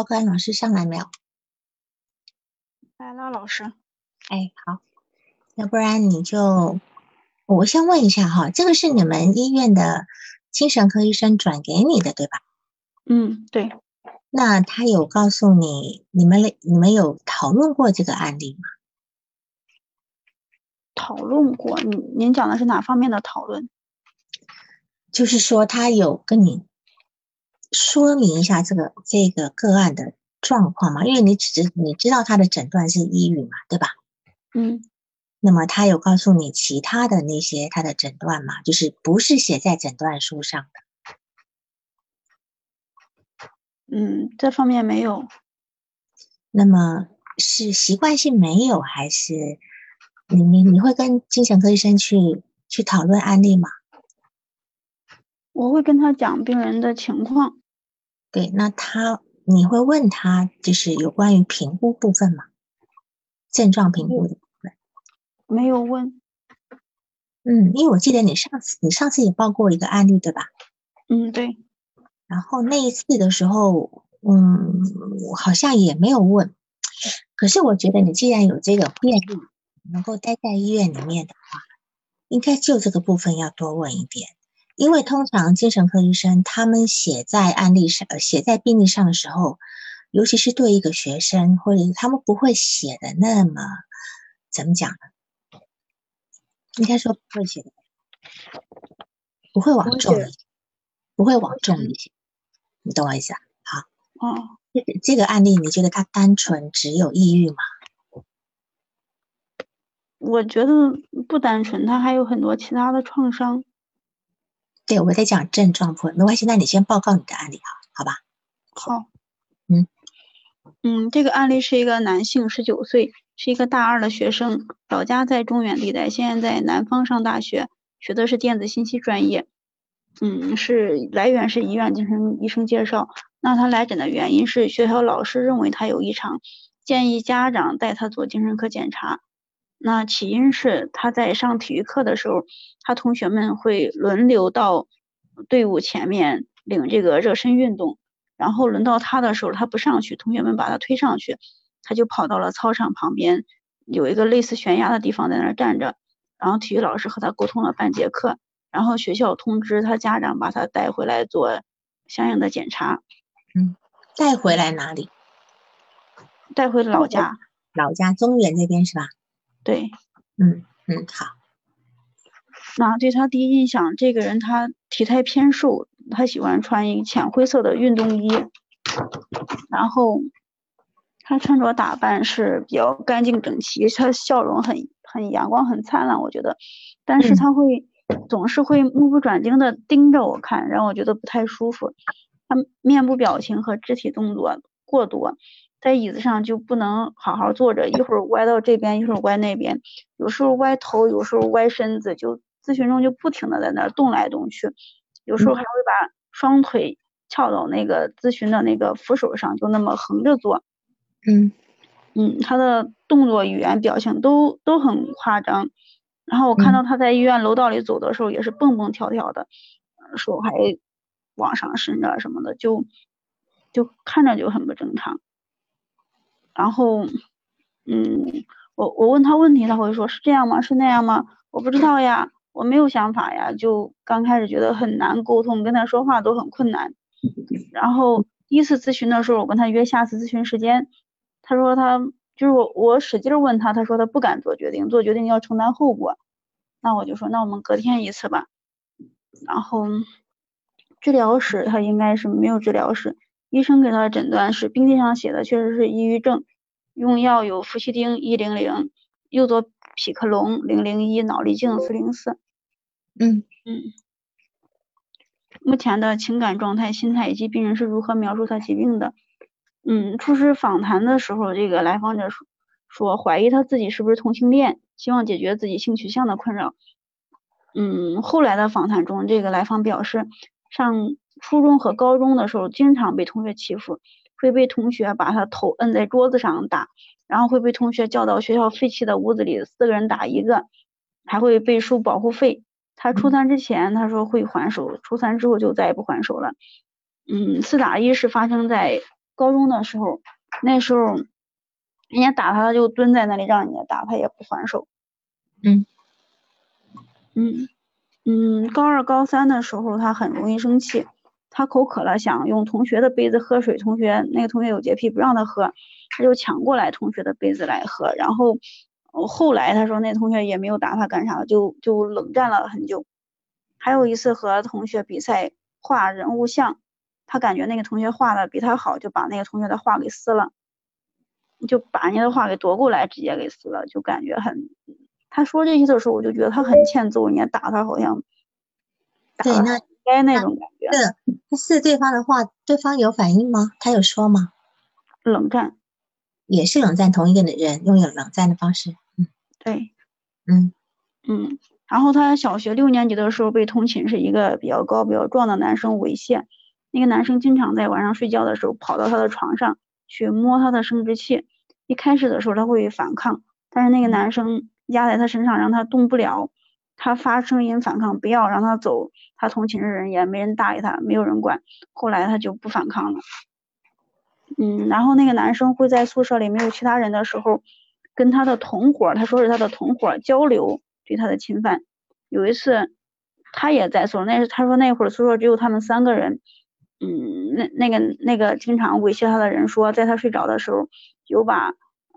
报告老师上来没有？来了，老师。哎，好，要不然你就，我先问一下哈，这个是你们医院的精神科医生转给你的，对吧？嗯，对。那他有告诉你，你们你们有讨论过这个案例吗？讨论过，您您讲的是哪方面的讨论？就是说，他有跟你说明一下这个这个个案的状况吗？因为你只知你知道他的诊断是抑郁嘛，对吧？嗯。那么他有告诉你其他的那些他的诊断吗？就是不是写在诊断书上的？嗯，这方面没有。那么是习惯性没有还是？你你你会跟精神科医生去去讨论案例吗？我会跟他讲病人的情况。对，那他你会问他就是有关于评估部分吗？症状评估的部分？没有问。嗯，因为我记得你上次你上次也报过一个案例，对吧？嗯，对。然后那一次的时候，嗯，我好像也没有问。可是我觉得你既然有这个便利。能够待在医院里面的话，应该就这个部分要多问一点，因为通常精神科医生他们写在案例上、写在病历上的时候，尤其是对一个学生，或者他们不会写的那么怎么讲呢？应该说不会写的，不会往重，不会往重一些，你懂我意思啊？好，哦，这个这个案例，你觉得他单纯只有抑郁吗？我觉得不单纯，他还有很多其他的创伤。对，我在讲症状部分，没关系。那你先报告你的案例啊，好吧？好。嗯嗯，这个案例是一个男性，十九岁，是一个大二的学生，老家在中原地带，现在在南方上大学，学的是电子信息专业。嗯，是来源是医院精神医生介绍。那他来诊的原因是学校老师认为他有异常，建议家长带他做精神科检查。那起因是他在上体育课的时候，他同学们会轮流到队伍前面领这个热身运动，然后轮到他的时候，他不上去，同学们把他推上去，他就跑到了操场旁边，有一个类似悬崖的地方在那儿站着，然后体育老师和他沟通了半节课，然后学校通知他家长把他带回来做相应的检查。嗯，带回来哪里？带回老家。老家中原那边是吧？对，嗯嗯好。那对他第一印象，这个人他体态偏瘦，他喜欢穿一浅灰色的运动衣，然后他穿着打扮是比较干净整齐，他笑容很很阳光很灿烂，我觉得。但是他会总是会目不转睛的盯着我看，让我觉得不太舒服。他面部表情和肢体动作过多。在椅子上就不能好好坐着，一会儿歪到这边，一会儿歪那边，有时候歪头，有时候歪身子，就咨询中就不停的在那儿动来动去，有时候还会把双腿翘到那个咨询的那个扶手上，就那么横着坐。嗯嗯，他的动作、语言、表情都都很夸张。然后我看到他在医院楼道里走的时候，也是蹦蹦跳跳的，手还往上伸着什么的，就就看着就很不正常。然后，嗯，我我问他问题，他会说是这样吗？是那样吗？我不知道呀，我没有想法呀。就刚开始觉得很难沟通，跟他说话都很困难。然后第一次咨询的时候，我跟他约下次咨询时间，他说他就是我我使劲问他，他说他不敢做决定，做决定要承担后果。那我就说那我们隔天一次吧。然后治疗室他应该是没有治疗室。医生给他的诊断是病历上写的，确实是抑郁症，用药有氟西汀一零零、右左匹克隆零零一、脑力静四零四。嗯嗯。目前的情感状态、心态以及病人是如何描述他疾病的？嗯，初始访谈的时候，这个来访者说说怀疑他自己是不是同性恋，希望解决自己性取向的困扰。嗯，后来的访谈中，这个来访表示上。初中和高中的时候，经常被同学欺负，会被同学把他头摁在桌子上打，然后会被同学叫到学校废弃的屋子里，四个人打一个，还会被收保护费。他初三之前他说会还手，初三之后就再也不还手了。嗯，四打一是发生在高中的时候，那时候人家打他，他就蹲在那里让人家打，他也不还手。嗯嗯嗯，高二高三的时候，他很容易生气，他口渴了想用同学的杯子喝水，同学那个同学有洁癖不让他喝，他就抢过来同学的杯子来喝，然后后来他说那同学也没有打他干啥，就就冷战了很久。还有一次和同学比赛画人物像，他感觉那个同学画的比他好，就把那个同学的画给撕了，就把人家的画给夺过来，直接给撕了，就感觉很。他说这些的时候，我就觉得他很欠揍，人家打他好像，对，那该那种感觉。是，他撕对方的话，对方有反应吗？他有说吗？冷战，也是冷战，同一个人用有冷战的方式。嗯，对，嗯嗯。然后他小学六年级的时候被同寝室一个比较高、比较壮的男生猥亵，那个男生经常在晚上睡觉的时候跑到他的床上去摸他的生殖器。一开始的时候他会反抗，但是那个男生压在他身上让他动不了，他发声音反抗，不要让他走。他同寝室人也没人搭理他，没有人管。后来他就不反抗了。嗯，然后那个男生会在宿舍里没有其他人的时候，跟他的同伙，他说是他的同伙交流。对他的侵犯，有一次他也在宿舍，那是他说那会儿宿舍只有他们三个人，嗯，那那个那个经常猥亵他的人说，在他睡着的时候，有把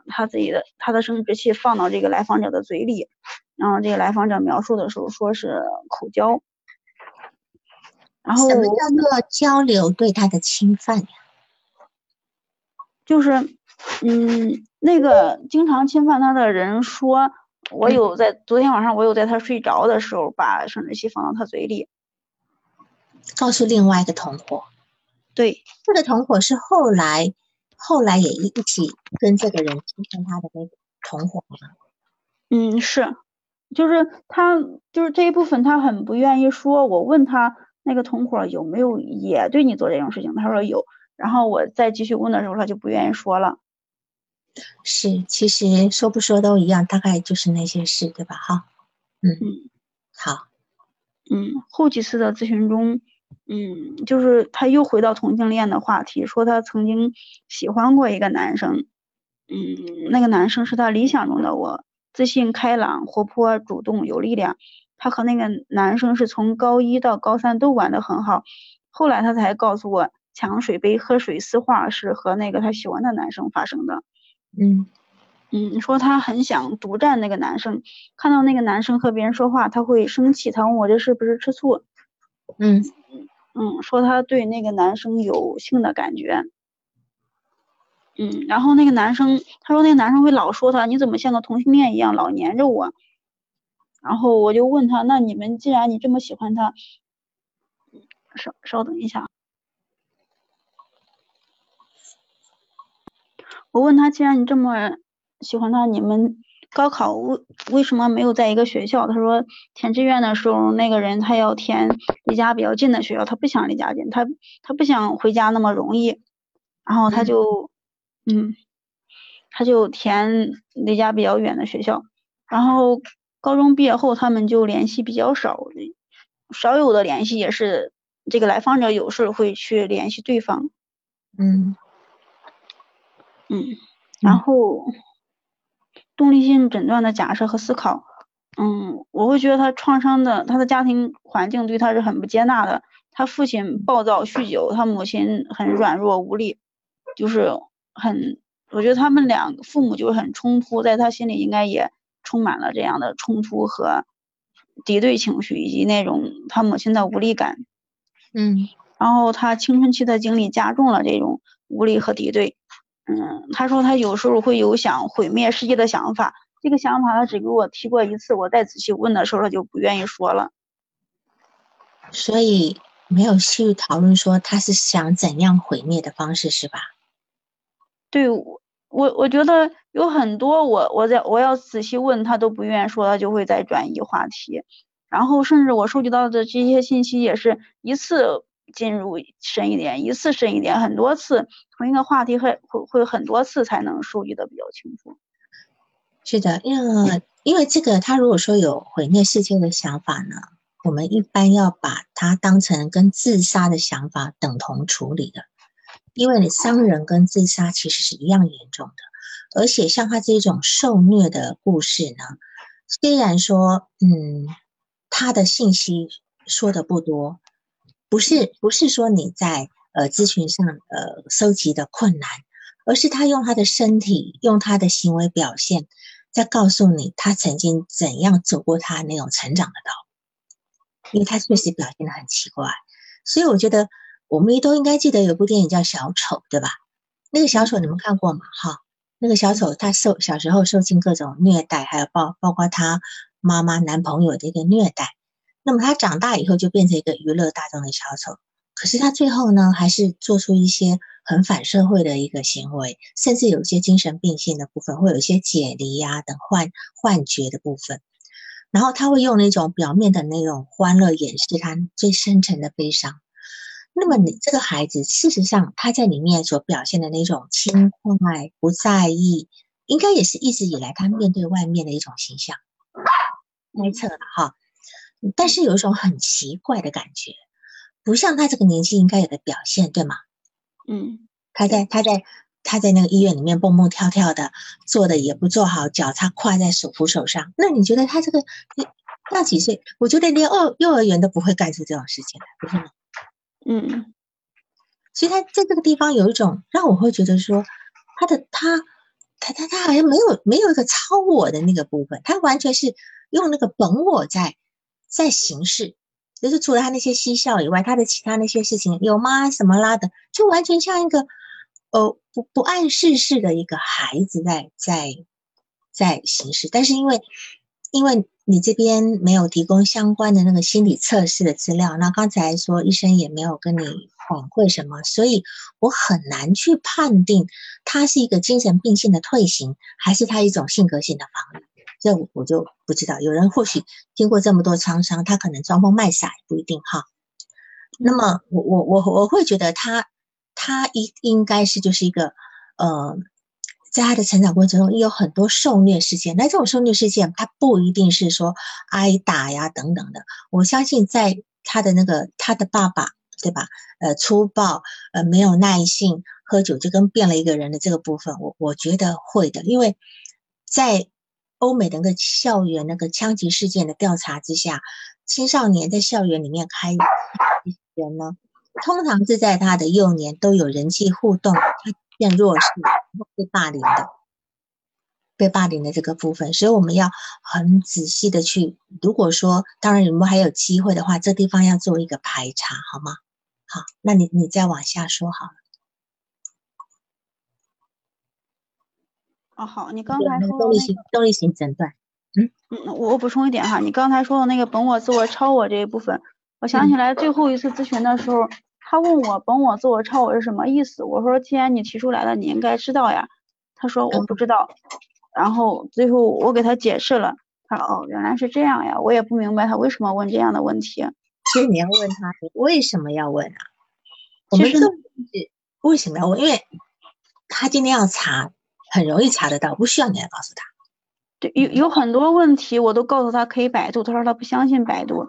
他自己的他的生殖器放到这个来访者的嘴里，然后这个来访者描述的时候说是口交，然后什么叫做交流对他的侵犯呀？就是嗯，那个经常侵犯他的人说。我有在昨天晚上，我有在他睡着的时候把生殖器放到他嘴里，告诉另外一个同伙。对，这个同伙是后来后来也一一起跟这个人侵犯他的那个同伙吗？嗯，是，就是他就是这一部分他很不愿意说。我问他那个同伙有没有也对你做这种事情，他说有。然后我再继续问的时候，他就不愿意说了。是，其实说不说都一样，大概就是那些事，对吧？哈，嗯嗯，好，嗯，后几次的咨询中，嗯，就是他又回到同性恋的话题，说他曾经喜欢过一个男生，嗯，那个男生是他理想中的我，自信、开朗、活泼、主动、有力量。他和那个男生是从高一到高三都玩得很好，后来他才告诉我，抢水杯、喝水、撕画是和那个他喜欢的男生发生的。嗯嗯，说他很想独占那个男生，看到那个男生和别人说话，他会生气。他问我这是不是吃醋？嗯嗯，说他对那个男生有性的感觉。嗯，然后那个男生，他说那个男生会老说他，你怎么像个同性恋一样老黏着我？然后我就问他，那你们既然你这么喜欢他，稍稍等一下。我问他，既然你这么喜欢他，你们高考为为什么没有在一个学校？他说填志愿的时候，那个人他要填离家比较近的学校，他不想离家近，他他不想回家那么容易，然后他就嗯，他就填离家比较远的学校。然后高中毕业后，他们就联系比较少，少有的联系也是这个来访者有事会去联系对方。嗯。嗯，然后动力性诊断的假设和思考，嗯，我会觉得他创伤的，他的家庭环境对他是很不接纳的。他父亲暴躁酗酒，他母亲很软弱无力，就是很，我觉得他们两个父母就很冲突，在他心里应该也充满了这样的冲突和敌对情绪，以及那种他母亲的无力感。嗯，然后他青春期的经历加重了这种无力和敌对。嗯，他说他有时候会有想毁灭世界的想法，这个想法他只给我提过一次，我再仔细问的时候他就不愿意说了，所以没有去讨论说他是想怎样毁灭的方式是吧？对，我我我觉得有很多我我在我要仔细问他都不愿意说，他就会再转移话题，然后甚至我收集到的这些信息也是一次。进入深一点，一次深一点，很多次同一个话题会会会很多次才能收集的比较清楚。是的，因为因为这个，他如果说有毁灭世界的想法呢，我们一般要把它当成跟自杀的想法等同处理的。因为你伤人跟自杀其实是一样严重的，而且像他这种受虐的故事呢，虽然说，嗯，他的信息说的不多，不是不是说你在呃咨询上呃收集的困难，而是他用他的身体，用他的行为表现，在告诉你他曾经怎样走过他那种成长的道路，因为他确实表现的很奇怪，所以我觉得。我们都应该记得有部电影叫《小丑》，对吧？那个小丑你们看过吗？哈，那个小丑他受小时候受尽各种虐待，还有包包括他妈妈男朋友的一个虐待。那么他长大以后就变成一个娱乐大众的小丑，可是他最后呢，还是做出一些很反社会的一个行为，甚至有一些精神病性的部分，会有一些解离呀等幻幻觉的部分。然后他会用那种表面的那种欢乐掩饰他最深沉的悲伤。那么你这个孩子，事实上他在里面所表现的那种轻快、不在意，应该也是一直以来他面对外面的一种形象，猜测了哈。但是有一种很奇怪的感觉，不像他这个年纪应该有的表现，对吗？嗯，他在他在他在那个医院里面蹦蹦跳跳的，做的也不做好，脚他跨在手扶手上。那你觉得他这个大几岁？我觉得连幼幼儿园都不会干出这种事情来，不是吗？嗯，所以他在这个地方有一种让我会觉得说，他的他他他他好像没有没有一个超我的那个部分，他完全是用那个本我在在行事，就是除了他那些嬉笑以外，他的其他那些事情有吗？什么啦的，就完全像一个呃不不谙世事的一个孩子在在在行事，但是因为因为。你这边没有提供相关的那个心理测试的资料，那刚才说医生也没有跟你反馈什么，所以我很难去判定他是一个精神病性的退行，还是他一种性格性的防御，这我就不知道。有人或许经过这么多创伤，他可能装疯卖傻也不一定哈。那么我我我我会觉得他他应应该是就是一个呃。在他的成长过程中，也有很多受虐事件。那这种受虐事件，他不一定是说挨打呀等等的。我相信，在他的那个他的爸爸，对吧？呃，粗暴，呃，没有耐性，喝酒就跟变了一个人的这个部分，我我觉得会的。因为在欧美的那个校园那个枪击事件的调查之下，青少年在校园里面开人呢，通常是在他的幼年都有人际互动。他变弱势，被霸凌的，被霸凌的这个部分，所以我们要很仔细的去。如果说，当然你们还有机会的话，这地方要做一个排查，好吗？好，那你你再往下说好了。哦，好，你刚才说动力型动力型诊断，嗯嗯，我补充一点哈，你刚才说的那个本我、自我、超我这一部分，我想起来最后一次咨询的时候。他问我本我、自我、超我是什么意思？我说既然你提出来了，你应该知道呀。他说我不知道。然后最后我给他解释了，他说哦，原来是这样呀。我也不明白他为什么问这样的问题。其实你要问他为什么要问啊？我们是为什么要问？因为他今天要查，很容易查得到，不需要你来告诉他。有有很多问题，我都告诉他可以百度，他说他不相信百度。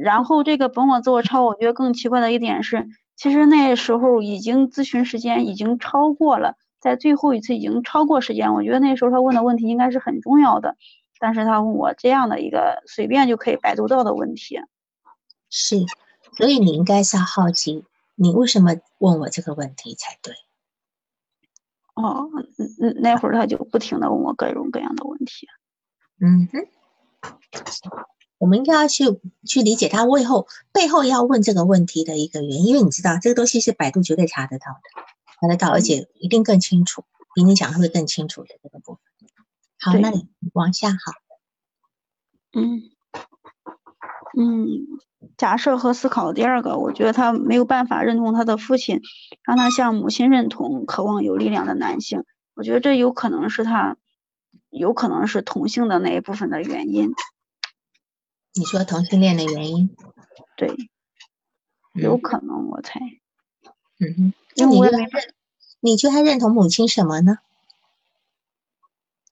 然后这个本我、自我、超，我觉得更奇怪的一点是，其实那时候已经咨询时间已经超过了，在最后一次已经超过时间，我觉得那时候他问的问题应该是很重要的，但是他问我这样的一个随便就可以百度到的问题，是，所以你应该是好奇，你为什么问我这个问题才对。哦，那那会儿他就不停的问我各种各样的问题。嗯哼，我们应该要去去理解他背后背后要问这个问题的一个原因，因为你知道这个东西是百度绝对查得到的，查得到，而且一定更清楚，比你讲会更清楚的这个部分。好，那你往下好。嗯嗯。假设和思考第二个，我觉得他没有办法认同他的父亲，让他向母亲认同，渴望有力量的男性。我觉得这有可能是他，有可能是同性的那一部分的原因。你说同性恋的原因？对，有可能，我猜。嗯哼，那你觉得你觉得他认同母亲什么呢？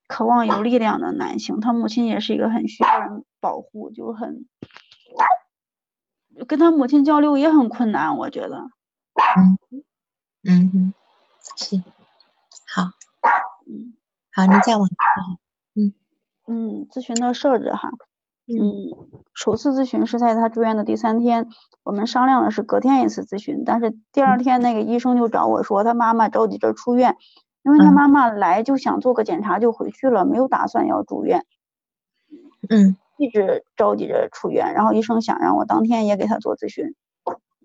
渴望有力量的男性，他母亲也是一个很需要人保护，就很。跟他母亲交流也很困难，我觉得。嗯，嗯哼，是，好，嗯好，你再往嗯。嗯，咨询的设置哈，嗯，首次咨询是在他住院的第三天，我们商量的是隔天一次咨询，但是第二天那个医生就找我说他妈妈着急着出院，因为他嗯。妈妈来就想做个检查就回去了，没有打算要住院，嗯一直着急着出院，然后医生想让我当天也给他做咨询，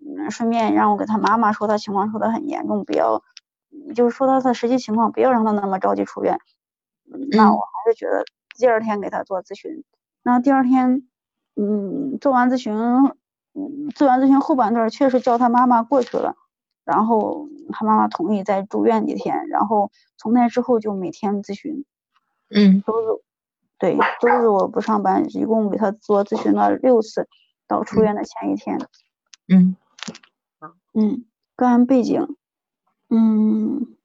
嗯，顺便让我给他妈妈说他情况说的很严重，不要，嗯就是说他的实际情况，不要让他那么着急出院。嗯，那嗯。我还是觉得第二天给他做咨询，那第二天，嗯，做完咨询，嗯，做完咨询后半段确实叫他妈妈过去了，然后他妈妈同意再住院几天，然后从那之后就每天咨询，嗯。周日，对，周日我不上班，一共给他做咨询了六次，到出院的前一天。嗯嗯，个案背景，嗯，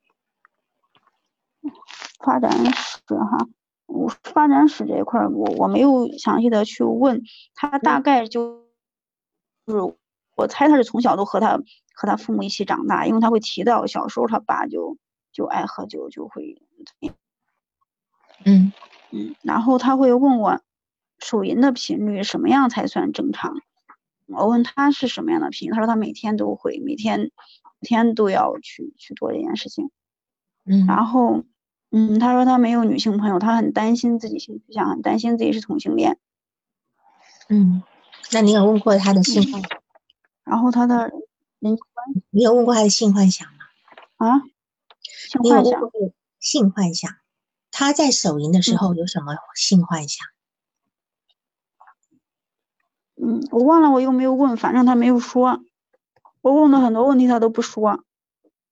发展史哈，我发展史这一块儿我我没有详细的去问，他大概就是我猜他是从小都和他和他父母一起长大，因为他会提到小时候他爸就就爱喝酒，就会嗯嗯，然后他会问我手淫的频率什么样才算正常？我问他是什么样的频率，他说他每天都会，每天每天都要去去做这件事情。嗯然后，嗯，他说他没有女性朋友，他很担心自己性取向，很担心自己是同性恋。嗯，那你有问过他的性幻？然后他的人际关系你有问过他的性幻想吗？啊，性幻想，性幻想？他在手淫的时嗯候有什么性幻想？嗯，我忘了我又没有问，反正他没有说。我问了很多问题，他都不说。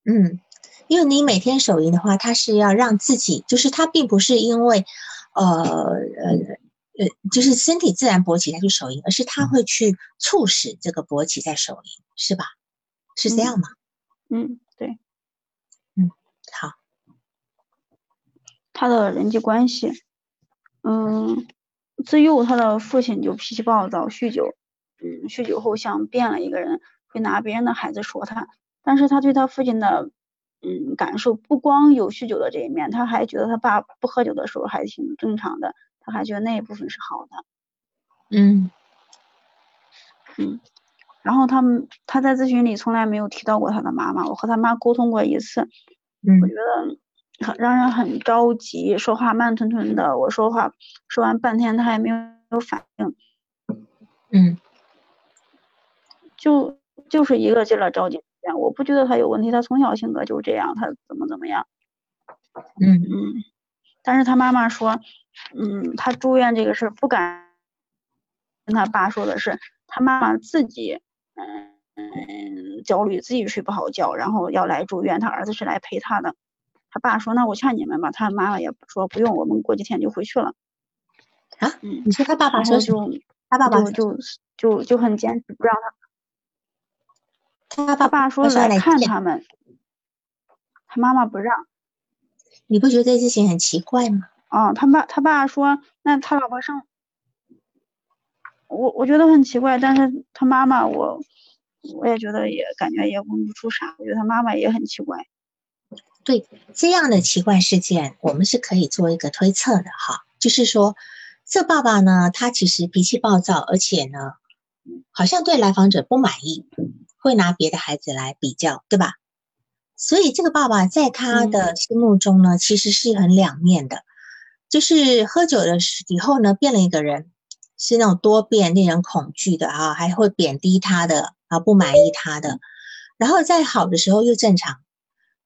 嗯，因为你每天手淫的话，他是要让自己，就是他并不是因为，呃呃呃，就是身体自然勃起再去手淫，而是他会去促使这个勃起在手淫，是吧？是这样吗？嗯，对，嗯好，他的人际关系，嗯，自幼他的父亲就脾气暴躁，酗酒，嗯，酗酒后像变了一个人，会拿别人的孩子说他，但是他对他父亲的，嗯，感受不光有酗酒的这一面，他还觉得他爸不喝酒的时候还挺正常的，他还觉得那一部分是好的，嗯。嗯，然后他们他在咨询里从来没有提到过他的妈妈，我和他妈沟通过一次，嗯。我觉得很让人很着急，说话慢吞吞的。我说话说完半天，他还没有反应，嗯就就是一个劲儿的着急。我不觉得他有问题，他从小性格就这样，他怎么怎么样。嗯嗯，但是他妈妈说，嗯，他住院这个事儿不敢跟他爸说的是，他妈妈自己，嗯嗯，焦虑，自己睡不好觉，然后要来住院，他儿子是来陪他的。他爸说，那我劝你们吧，他妈妈也说不用，我们过几天就回去了。啊，嗯，你说他爸爸说？就他爸爸就就就就很坚持不让他，他爸他爸说来看他们，他妈妈不让。你不觉得这事情很奇怪吗？啊，他爸他爸说，那他老婆生，我我觉得很奇怪，但是他妈妈我我也觉得也感觉也问不出啥，我觉得他妈妈也很奇怪。对这样的奇怪事件，我们是可以做一个推测的哈，就是说，这爸爸呢，他其实脾气暴躁，而且呢，好像对来访者不满意，会拿别的孩子来比较，对吧？所以这个爸爸在他的心目中呢，其实是很两面的，就是喝酒的时以后呢，变了一个人，是那种多变、令人恐惧的啊，还会贬低他的啊，不满意他的，然后在好的时候又正常。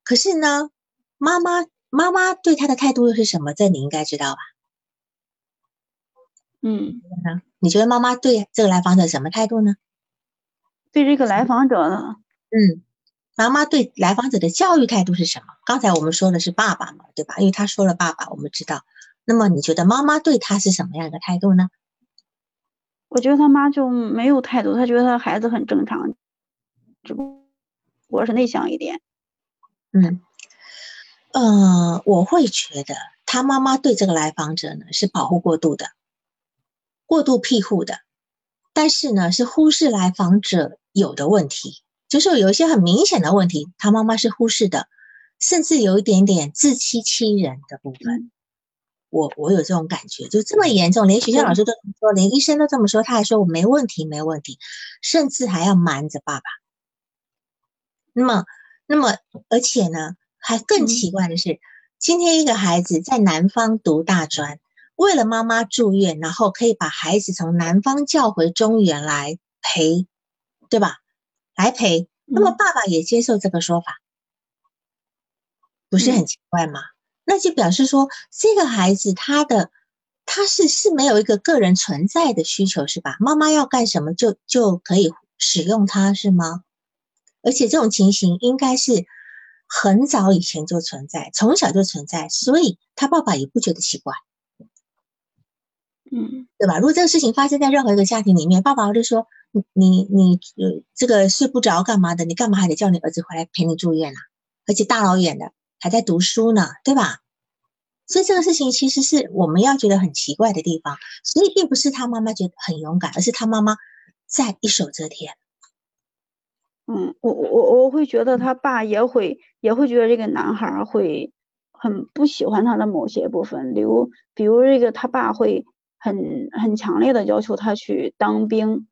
可是呢，妈妈妈妈对他的态度又是什么？这你应该知道吧？嗯，你觉得妈妈对这个来访者什么态度呢？对这个来访者呢，嗯，妈妈对来访者的教育态度是什么？刚才我们说的是爸爸嘛，对吧？因为他说了爸爸，我们知道。那么你觉得妈妈对他是什么样的态度呢？我觉得他妈就没有态度，他觉得他孩子很正常，只不过是内向一点。嗯，呃，我会觉得他妈妈对这个来访者呢是保护过度的，过度庇护的，但是呢是忽视来访者有的问题，就是有一些很明显的问题，他妈妈是忽视的，甚至有一点点自欺欺人的部分。我我有这种感觉，就这么严重，连学校老师都这么说，连医生都这么说，他还说我没问题，没问题，甚至还要瞒着爸爸。那么，那么，而且呢，还更奇怪的是，今天一个孩子在南方读大专，为了妈妈住院，然后可以把孩子从南方叫回中原来陪，对吧？来陪，那么爸爸也接受这个说法，不是很奇怪吗？那就表示说，这个孩子他的他是是没有一个个人存在的需求，是吧？妈妈要干什么就就可以使用它，是吗？而且这种情形应该是很早以前就存在，从小就存在，所以他爸爸也不觉得奇怪，嗯，对吧？如果这个事情发生在任何一个家庭里面，爸爸就说：“你你你呃，这个睡不着干嘛的？你干嘛还得叫你儿子回来陪你住院呢？而且大老远的。”还在读书呢，对吧？所以这个事情其实是我们要觉得很奇怪的地方。所以并不是他妈妈觉得很勇敢，而是他妈妈在一手遮天。嗯，我我我会觉得他爸也会也会觉得这个男孩会很不喜欢他的某些部分，比如比如这个他爸会很很强烈的要求他去当兵，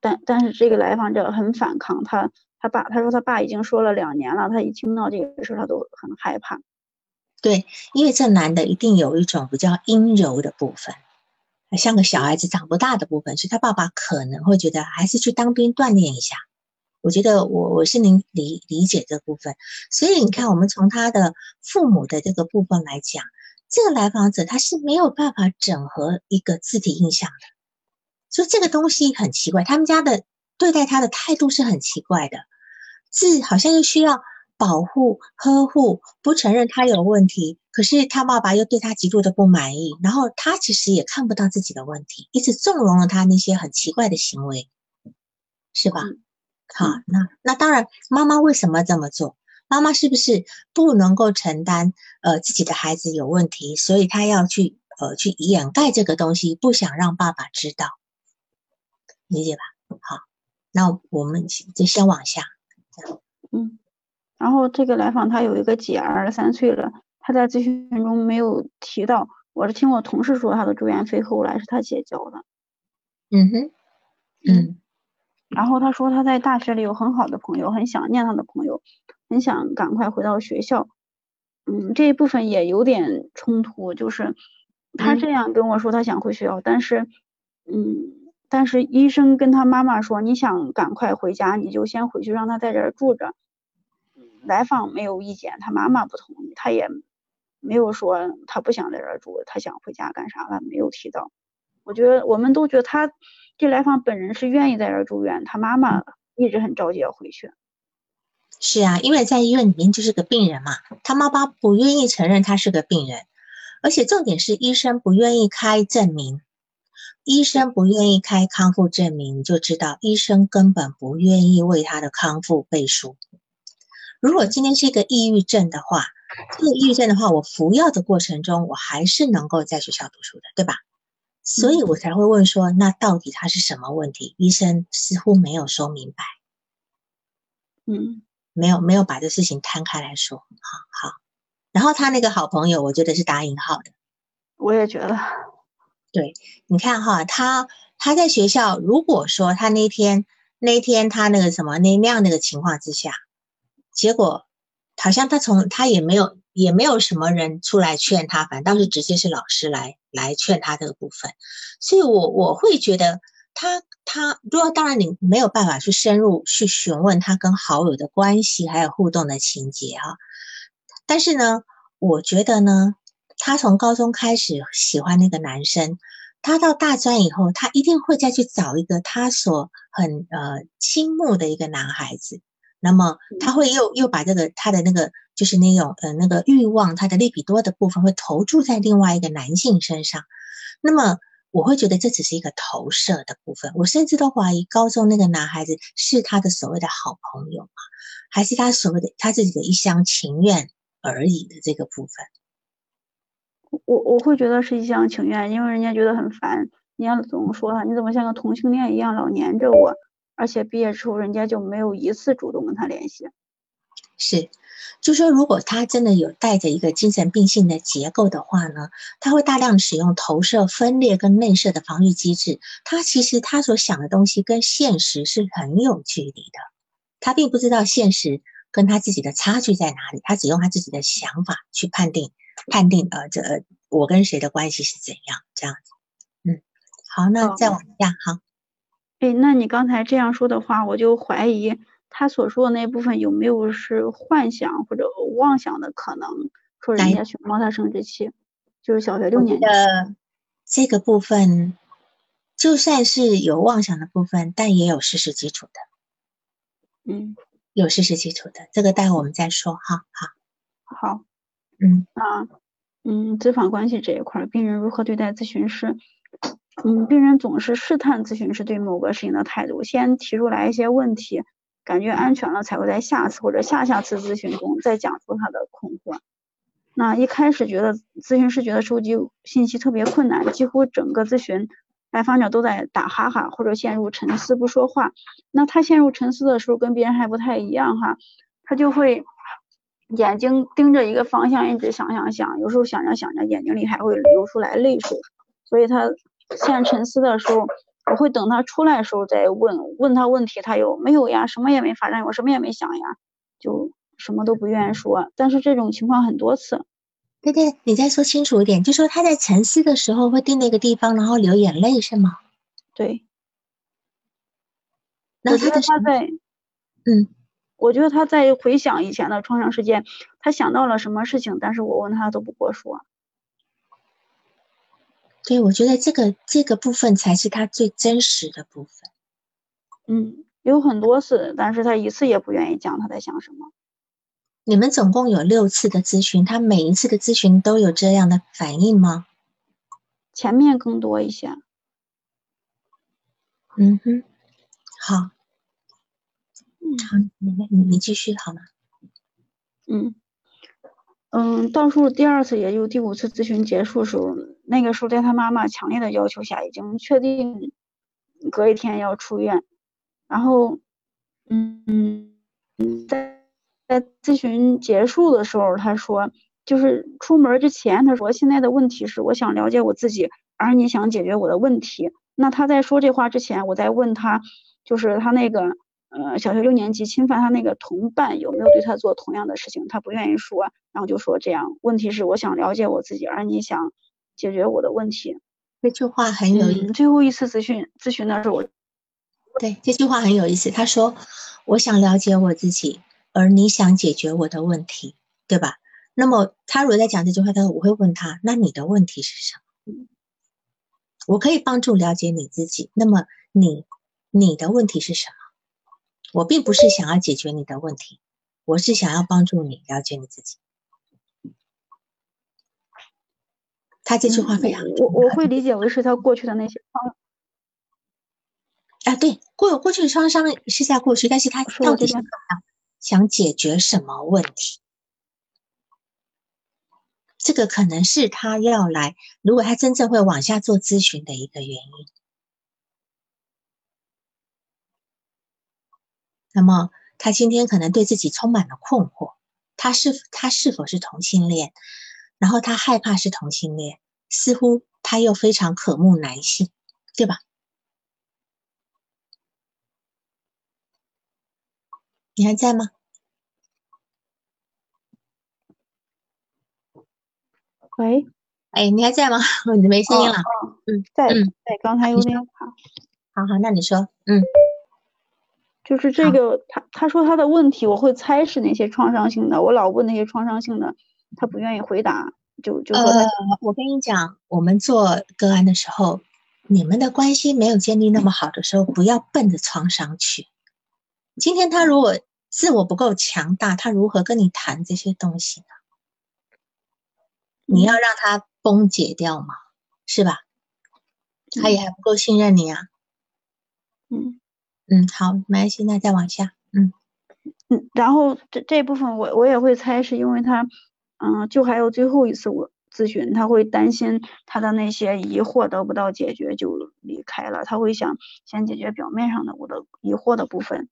但但是这个来访者很反抗他。他爸他说他爸已经说了两年了，他一听到这个事他都很害怕。对，因为这男的一定有一种比较阴柔的部分，像个小孩子长不大的部分，所以他爸爸可能会觉得还是去当兵锻炼一下。我觉得我我是能理理解这部分，所以你看，我们从他的父母的这个部分来讲，这个来访者他是没有办法整合一个字体印象的，所以这个东西很奇怪，他们家的对待他的态度是很奇怪的。字好像又需要保护、呵护，不承认他有问题，可是他爸爸又对他极度的不满意，然后他其实也看不到自己的问题，一直纵容了他那些很奇怪的行为，是吧？好，那那当然，妈妈为什么这么做？妈妈是不是不能够承担呃自己的孩子有问题，所以他要去呃去掩盖这个东西，不想让爸爸知道，理解吧？好，那我们就先往下。嗯，然后这个来访他有一个姐儿三岁了，他在咨询中没有提到，我是听我同事说他的住院费后来是他姐交的。嗯哼，嗯，然后他说他在大学里有很好的朋友，很想念他的朋友，很想赶快回到学校。嗯，这一部分也有点冲突，就是他这样跟我说他想回学校，但是，嗯。但是医生跟他妈妈说：“你想赶快回家，你就先回去，让他在这儿住着。”来访没有意见，他妈妈不同意，他也没有说他不想在这儿住，他想回家干啥了，没有提到。我觉得我们都觉得他这来访本人是愿意在这儿住院，他妈妈一直很着急要回去。是啊，因为在医院里面就是个病人嘛，他妈妈不愿意承认他是个病人，而且重点是医生不愿意开证明。医生不愿意开康复证明，你就知道医生根本不愿意为他的康复背书。如果今天是一个抑郁症的话，这个抑郁症的话，我服药的过程中，我还是能够在学校读书的，对吧？所以我才会问说，那到底他是什么问题？医生似乎没有说明白，嗯，没有没有把这事情摊开来说，好好。然后他那个好朋友，我觉得是打引号的，我也觉得。对，你看哈，他他在学校，如果说他那天那天他那个什么那那样那个情况之下，结果好像他从他也没有也没有什么人出来劝他，反倒是直接是老师来来劝他这个部分，所以我我会觉得他他如果当然你没有办法去深入去询问他跟好友的关系还有互动的情节哈，但是呢，我觉得呢。他从高中开始喜欢那个男生，他到大专以后，他一定会再去找一个他所很呃倾慕的一个男孩子。那么他会又又把这个他的那个就是那种呃那个欲望，他的利比多的部分会投注在另外一个男性身上。那么我会觉得这只是一个投射的部分。我甚至都怀疑高中那个男孩子是他的所谓的好朋友吗？还是他所谓的他自己的一厢情愿而已的这个部分？我我会觉得是一厢情愿，因为人家觉得很烦，人家总说他，你怎么像个同性恋一样老黏着我？而且毕业之后人家就没有一次主动跟他联系。是，就说如果他真的有带着一个精神病性的结构的话呢，他会大量使用投射、分裂跟内射的防御机制。他其实他所想的东西跟现实是很有距离的，他并不知道现实跟他自己的差距在哪里，他只用他自己的想法去判定判定呃这我跟谁的关系是怎样这样子。嗯，好，那再往下好。哎，那你刚才这样说的话，我就怀疑。他所说的那部分有没有是幻想或者妄想的可能？说人家去摸他生殖器，就是小学六年级的这个部分，就算是有妄想的部分，但也有事实基础的。嗯，有事实基础的，这个待会我们再说哈。好，好，嗯啊，嗯，咨访关系这一块，病人如何对待咨询师？嗯，病人总是试探咨询师对某个事情的态度，先提出来一些问题。感觉安全了，才会在下次或者下下次咨询中再讲出他的困惑。那一开始觉得咨询师觉得收集信息特别困难，几乎整个咨询来访者都在打哈哈或者陷入沉思不说话。那他陷入沉思的时候跟别人还不太一样哈，他就会眼睛盯着一个方向一直想想想，有时候想着想着眼睛里还会流出来泪水。所以他陷沉思的时候。我会等他出来的时候再问问他问题，他有没有呀？什么也没发生，我什么也没想呀，就什么都不愿意说。但是这种情况很多次。对对，你再说清楚一点，就说他在沉思的时候会定那个地方，然后流眼泪是吗？对。我觉得他在，嗯，我觉得他在回想以前的创伤事件，他想到了什么事情，但是我问他都不给我说。对，我觉得这个这个部分才是他最真实的部分。嗯，有很多次，但是他一次也不愿意讲他在想什么。你们总共有六次的咨询，他每一次的咨询都有这样的反应吗？前面更多一些。嗯哼，好。嗯，好，你你你继续好吗？嗯。嗯，倒数第二次，也就第五次咨询结束时候，那个时候在他妈妈强烈的要求下，已经确定隔一天要出院。然后，嗯嗯嗯，在在咨询结束的时候，他说，就是出门之前，他说现在的问题是，我想了解我自己，而你想解决我的问题。那他在说这话之前，我在问他，就是他那个。呃，小学六年级侵犯他那个同伴有没有对他做同样的事情？他不愿意说，然后就说这样。问题是我想了解我自己，而你想解决我的问题。这句话很有意思。最后一次咨询咨询的时候，对这句话很有意思。他说我想了解我自己，而你想解决我的问题，对吧？那么他如果在讲这句话他说，我会问他：那你的问题是什么？我可以帮助了解你自己。那么你你的问题是什么？我并不是想要解决你的问题，我是想要帮助你了解你自己。他这句话非常，我我会理解为是他过去的那些创，啊，对，过过去的创伤是在过去，但是他到底想想解决什么问题？这个可能是他要来，如果他真正会往下做咨询的一个原因。那么他今天可能对自己充满了困惑，他是他是否是同性恋？然后他害怕是同性恋，似乎他又非常渴慕男性，对吧？你还在吗？喂，哎，你还在吗？你没声音了。嗯，在，在，刚才有点卡。好好，那你说，嗯。就是这个，他他说他的问题，我会猜是那些创伤性的。我老问那些创伤性的，他不愿意回答，就就说他。我跟你讲，我们做个案的时候，你们的关系没有建立那么好的时候，不要奔着创伤去。今天他如果自我不够强大，他如何跟你谈这些东西呢？你要让他崩解掉嘛，是吧？他也还不够信任你啊。嗯。嗯，好，没关系，那再往下，嗯嗯，然后这这部分我我也会猜，是因为他，嗯，就还有最后一次我咨询，他会担心他的那些疑惑得不到解决就离开了，他会想先解决表面上的我的疑惑的部分。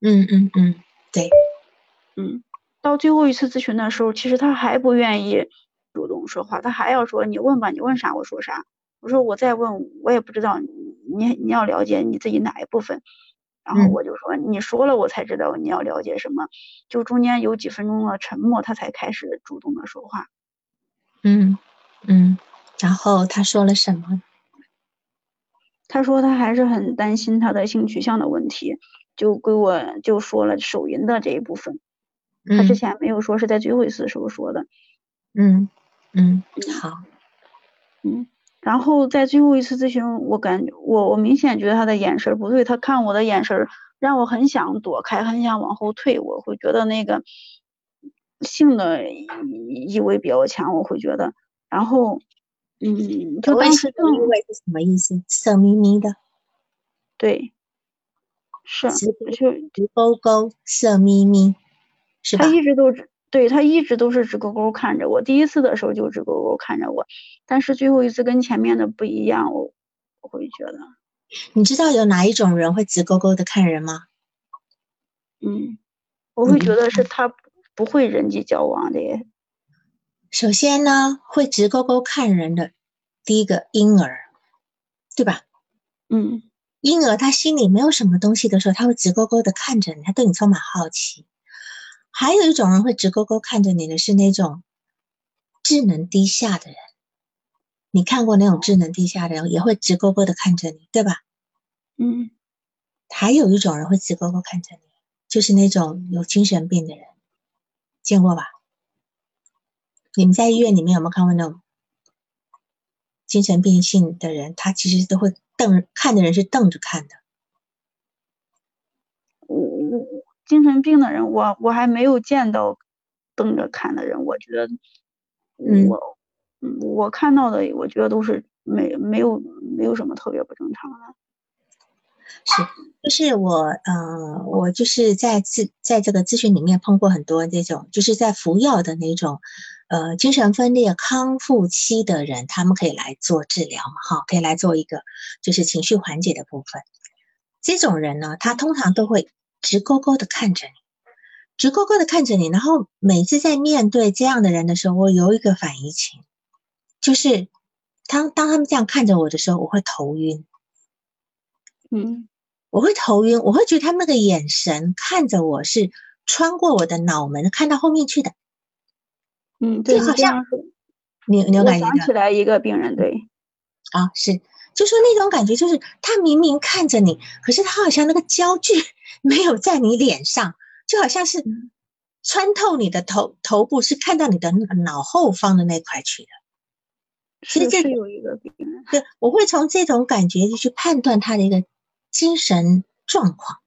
嗯嗯嗯，对，嗯，到最后一次咨询的时候，其实他还不愿意主动说话，他还要说你问吧，你问啥我说啥。我说我再问，我也不知道你你要了解你自己哪一部分。然后我就说你说了我才知道你要了解什么，就中间有几分钟的沉默，他才开始主动的说话。嗯嗯，然后他说了什么？他说他还是很担心他的性取向的问题，就给我就说了手淫的这一部分。他之前没有说，是在最后一次时候说的。嗯嗯，好，嗯。然后在最后一次咨询，我感觉我我明显觉得他的眼神不对，他看我的眼神让我很想躲开，很想往后退，我会觉得那个性的意味比较强，我会觉得。然后，嗯，就当时意味是什么意思？色眯眯的。对，是直直勾勾，色眯眯，是吧？他一直都。对他一直都是直勾勾看着我，第一次的时候就直勾勾看着我，但是最后一次跟前面的不一样，我我会觉得，你知道有哪一种人会直勾勾的看人吗？嗯，我会觉得是他不会人际交往的。首先呢，会直勾勾看人的，第一个婴儿，对吧？嗯，婴儿他心里没有什么东西的时候，他会直勾勾的看着你，他对你充满好奇。还有一种人会直勾勾看着你的是那种智能低下的人，你看过那种智能低下的人也会直勾勾的看着你，对吧？嗯。还有一种人会直勾勾看着你，就是那种有精神病的人，见过吧？你们在医院里面有没有看过那种精神病性的人？他其实都会瞪看的人是瞪着看的。我我。精神病的人，我我还没有见到瞪着看的人。我觉得，我我看到的，我觉得都是没没有没有什么特别不正常的。是，就是我，呃，我就是在咨在这个咨询里面碰过很多这种，就是在服药的那种，呃，精神分裂康复期的人，他们可以来做治疗嘛，哈，可以来做一个就是情绪缓解的部分。这种人呢，他通常都会。直勾勾的看着你，直勾勾的看着你，然后每次在面对这样的人的时候，我有一个反应情，就是当当他们这样看着我的时候，我会头晕，嗯，我会头晕，我会觉得他们那个眼神看着我是穿过我的脑门看到后面去的，嗯，就好像你你有感觉？想起来一个病人，对，啊，是。就说那种感觉，就是他明明看着你，可是他好像那个焦距 没有在你脸上，就好像是穿透你的头头部，是看到你的脑后方的那块去的。其实这有一个病，对，我会从这种感觉去判断他的一个精神状况，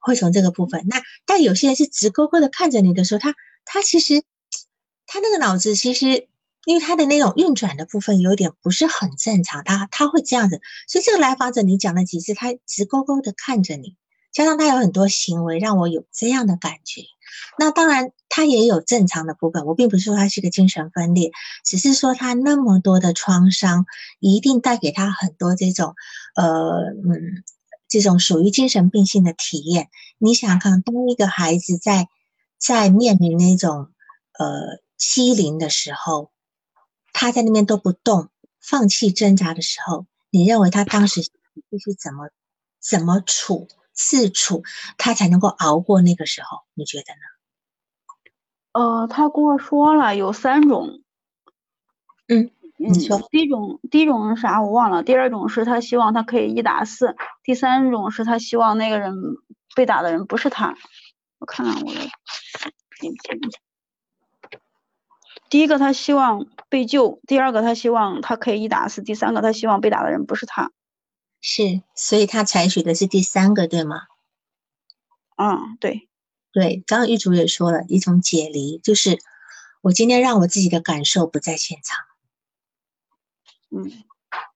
会从这个部分。那但有些人是直勾勾的看着你的时候，他他其实 他那个脑子其实。因为他的那种运转的部分有点不是很正常，他他会这样子，所以这个来访者你讲了几次，他直勾勾的看着你，加上他有很多行为让我有这样的感觉。那当然他也有正常的部分，我并不是说他是个精神分裂，只是说他那么多的创伤一定带给他很多这种呃嗯这种属于精神病性的体验。你想看，当一个孩子在在面临那种呃欺凌的时候。他在那边都不动，放弃挣扎的时候，你认为他当时必须怎么怎么处自处，他才能够熬过那个时候？你觉得呢？呃，他跟我说了有三种。嗯，你说第一种，第一种是啥？我忘了。第二种是他希望他可以一打四。第三种是他希望那个人被打的人不是他。我看看我的影片。第一个，他希望被救；第二个，他希望他可以一打四；第三个，他希望被打的人不是他。是，所以他采取的是第三个，对吗？嗯，对，对。刚刚玉竹也说了一种解离，就是我今天让我自己的感受不在现场。嗯，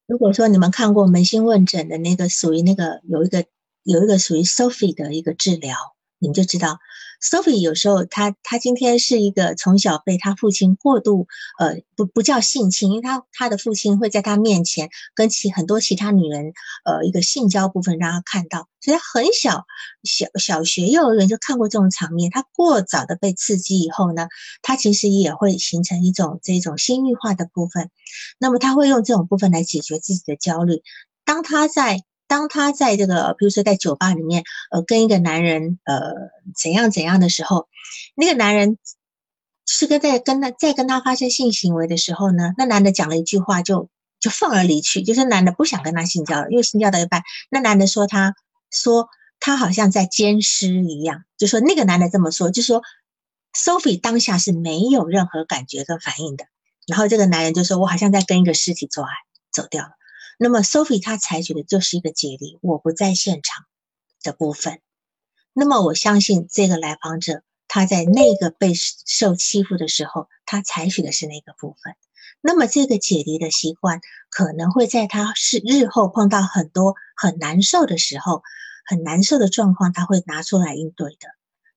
如果说你们看过扪心问诊的那个，属于那个有一个有一个属于 Sophie 的一个治疗，你们就知道，Sophie 有时候她她今天是一个从小被她父亲过度呃不不叫性侵，因为她她的父亲会在她面前跟其很多其他女人呃一个性交部分让她看到，所以她很小小小学幼儿园就看过这种场面。她过早的被刺激以后呢，她其实也会形成一种这种心欲化的部分，那么她会用这种部分来解决自己的焦虑。当她在当他在这个，比如说在酒吧里面，呃，跟一个男人，呃，怎样怎样的时候，那个男人是跟在跟他在跟他发生性行为的时候呢，那男的讲了一句话，就就愤而离去，就是男的不想跟他性交了，因为性交到一半，那男的说他说他好像在奸尸一样，就说那个男的这么说，就说 Sophie 当下是没有任何感觉跟反应的，然后这个男人就说我好像在跟一个尸体做爱，走掉了。那么，Sophie 她采取的就是一个解离，我不在现场的部分。那么，我相信这个来访者他在那个被受欺负的时候，他采取的是那个部分。那么，这个解离的习惯可能会在他是日后碰到很多很难受的时候、很难受的状况，他会拿出来应对的。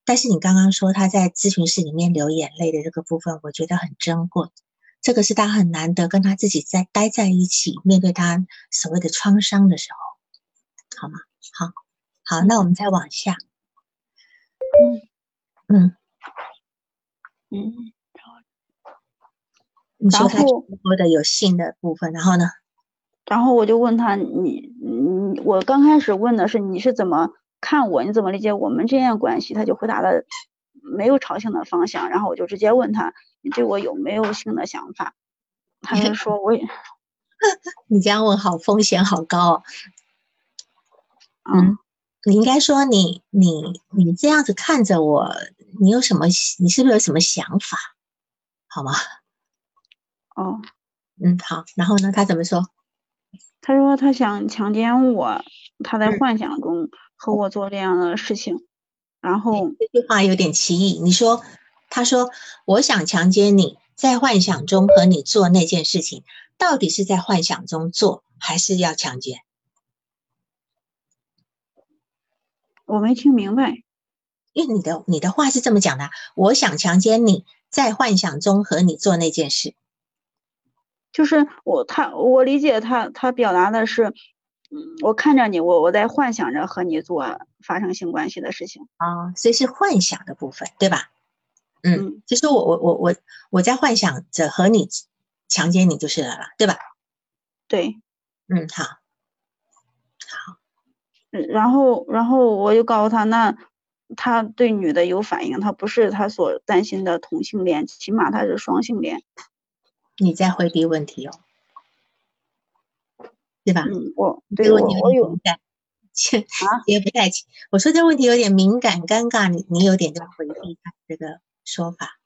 但是，你刚刚说他在咨询室里面流眼泪的这个部分，我觉得很珍贵。这个是他很难得跟他自己在待在一起，面对他所谓的创伤的时候，好吗？好，好，那我们再往下。嗯嗯嗯，你说他说的有性的部分，然后呢？然后我就问他，你你我刚开始问的是你是怎么看我，你怎么理解我们之间的关系？他就回答了没有朝性的方向，然后我就直接问他。你对我有没有新的想法？他就说我也，你这样问好风险好高哦。嗯，你应该说你你你这样子看着我，你有什么？你是不是有什么想法？好吗？哦，嗯，好。然后呢？他怎么说？他说他想强奸我，他在幻想中和我做这样的事情。然后这句话有点歧义。你说。他说：“我想强奸你，在幻想中和你做那件事情，到底是在幻想中做，还是要强奸？”我没听明白，因为你的你的话是这么讲的：“我想强奸你，在幻想中和你做那件事。”就是我他我理解他他表达的是，嗯，我看着你，我我在幻想着和你做发生性关系的事情啊，所以是幻想的部分，对吧？嗯，其实我我我我我在幻想着和你强奸你就是了啦，对吧？对，嗯，好，好，然后然后我就告诉他，那他对女的有反应，他不是他所担心的同性恋，起码他是双性恋。你在回避问题哦，对吧？嗯，我对我我有感，切也不太清。我说这问题有点敏感尴尬，你你有点在回避他这个。说法，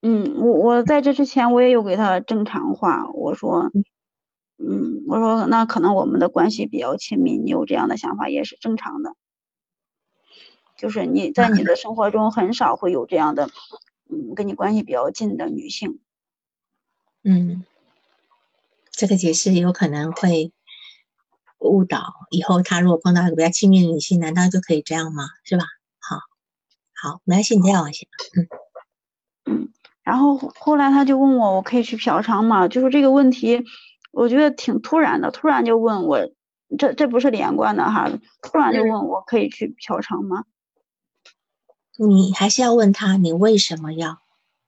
嗯，我我在这之前我也有给他正常化，我说，嗯，我说那可能我们的关系比较亲密，你有这样的想法也是正常的，就是你在你的生活中很少会有这样的，嗯，跟你关系比较近的女性，嗯，这个解释有可能会误导，以后他如果碰到一个比较亲密的女性，难道就可以这样吗？是吧？好，好没关系，你再往下。嗯嗯，然后后来他就问我，我可以去嫖娼吗？就是这个问题，我觉得挺突然的，突然就问我，这这不是连贯的哈，突然就问我可以去嫖娼吗？你还是要问他，你为什么要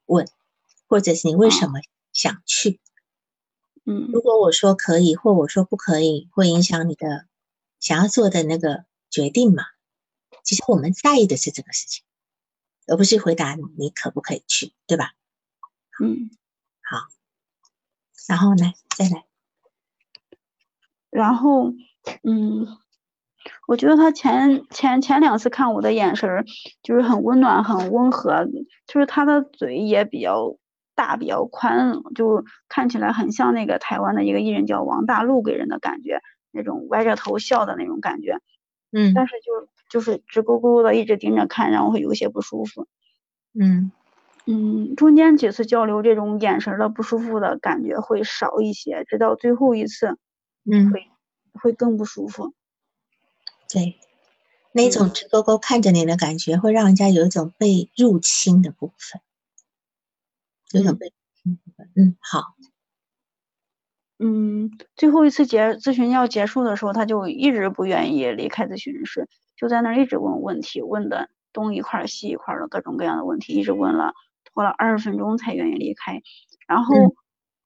问，或者是你为什么想去？嗯，如果我说可以，或我说不可以，会影响你的想要做的那个决定嘛？其实我们在意的是这个事情。而不是回答你可不可以去，对吧？嗯，好，然后呢，再来，然后，嗯，我觉得他前前前两次看我的眼神就是很温暖、很温和，就是他的嘴也比较大、比较宽，就看起来很像那个台湾的一个艺人叫王大陆给人的感觉，那种歪着头笑的那种感觉。嗯，但是就。就是直勾勾的一直盯着看，然后会有些不舒服。嗯嗯，中间几次交流，这种眼神的不舒服的感觉会少一些，直到最后一次，嗯，会会更不舒服。对，那种直勾勾看着你的感觉，会让人家有一种被入侵的部分，有一种被嗯好。嗯，最后一次结咨询要结束的时候，他就一直不愿意离开咨询室，就在那儿一直问问题，问的东一块西一块的各种各样的问题，一直问了拖了二十分钟才愿意离开。然后，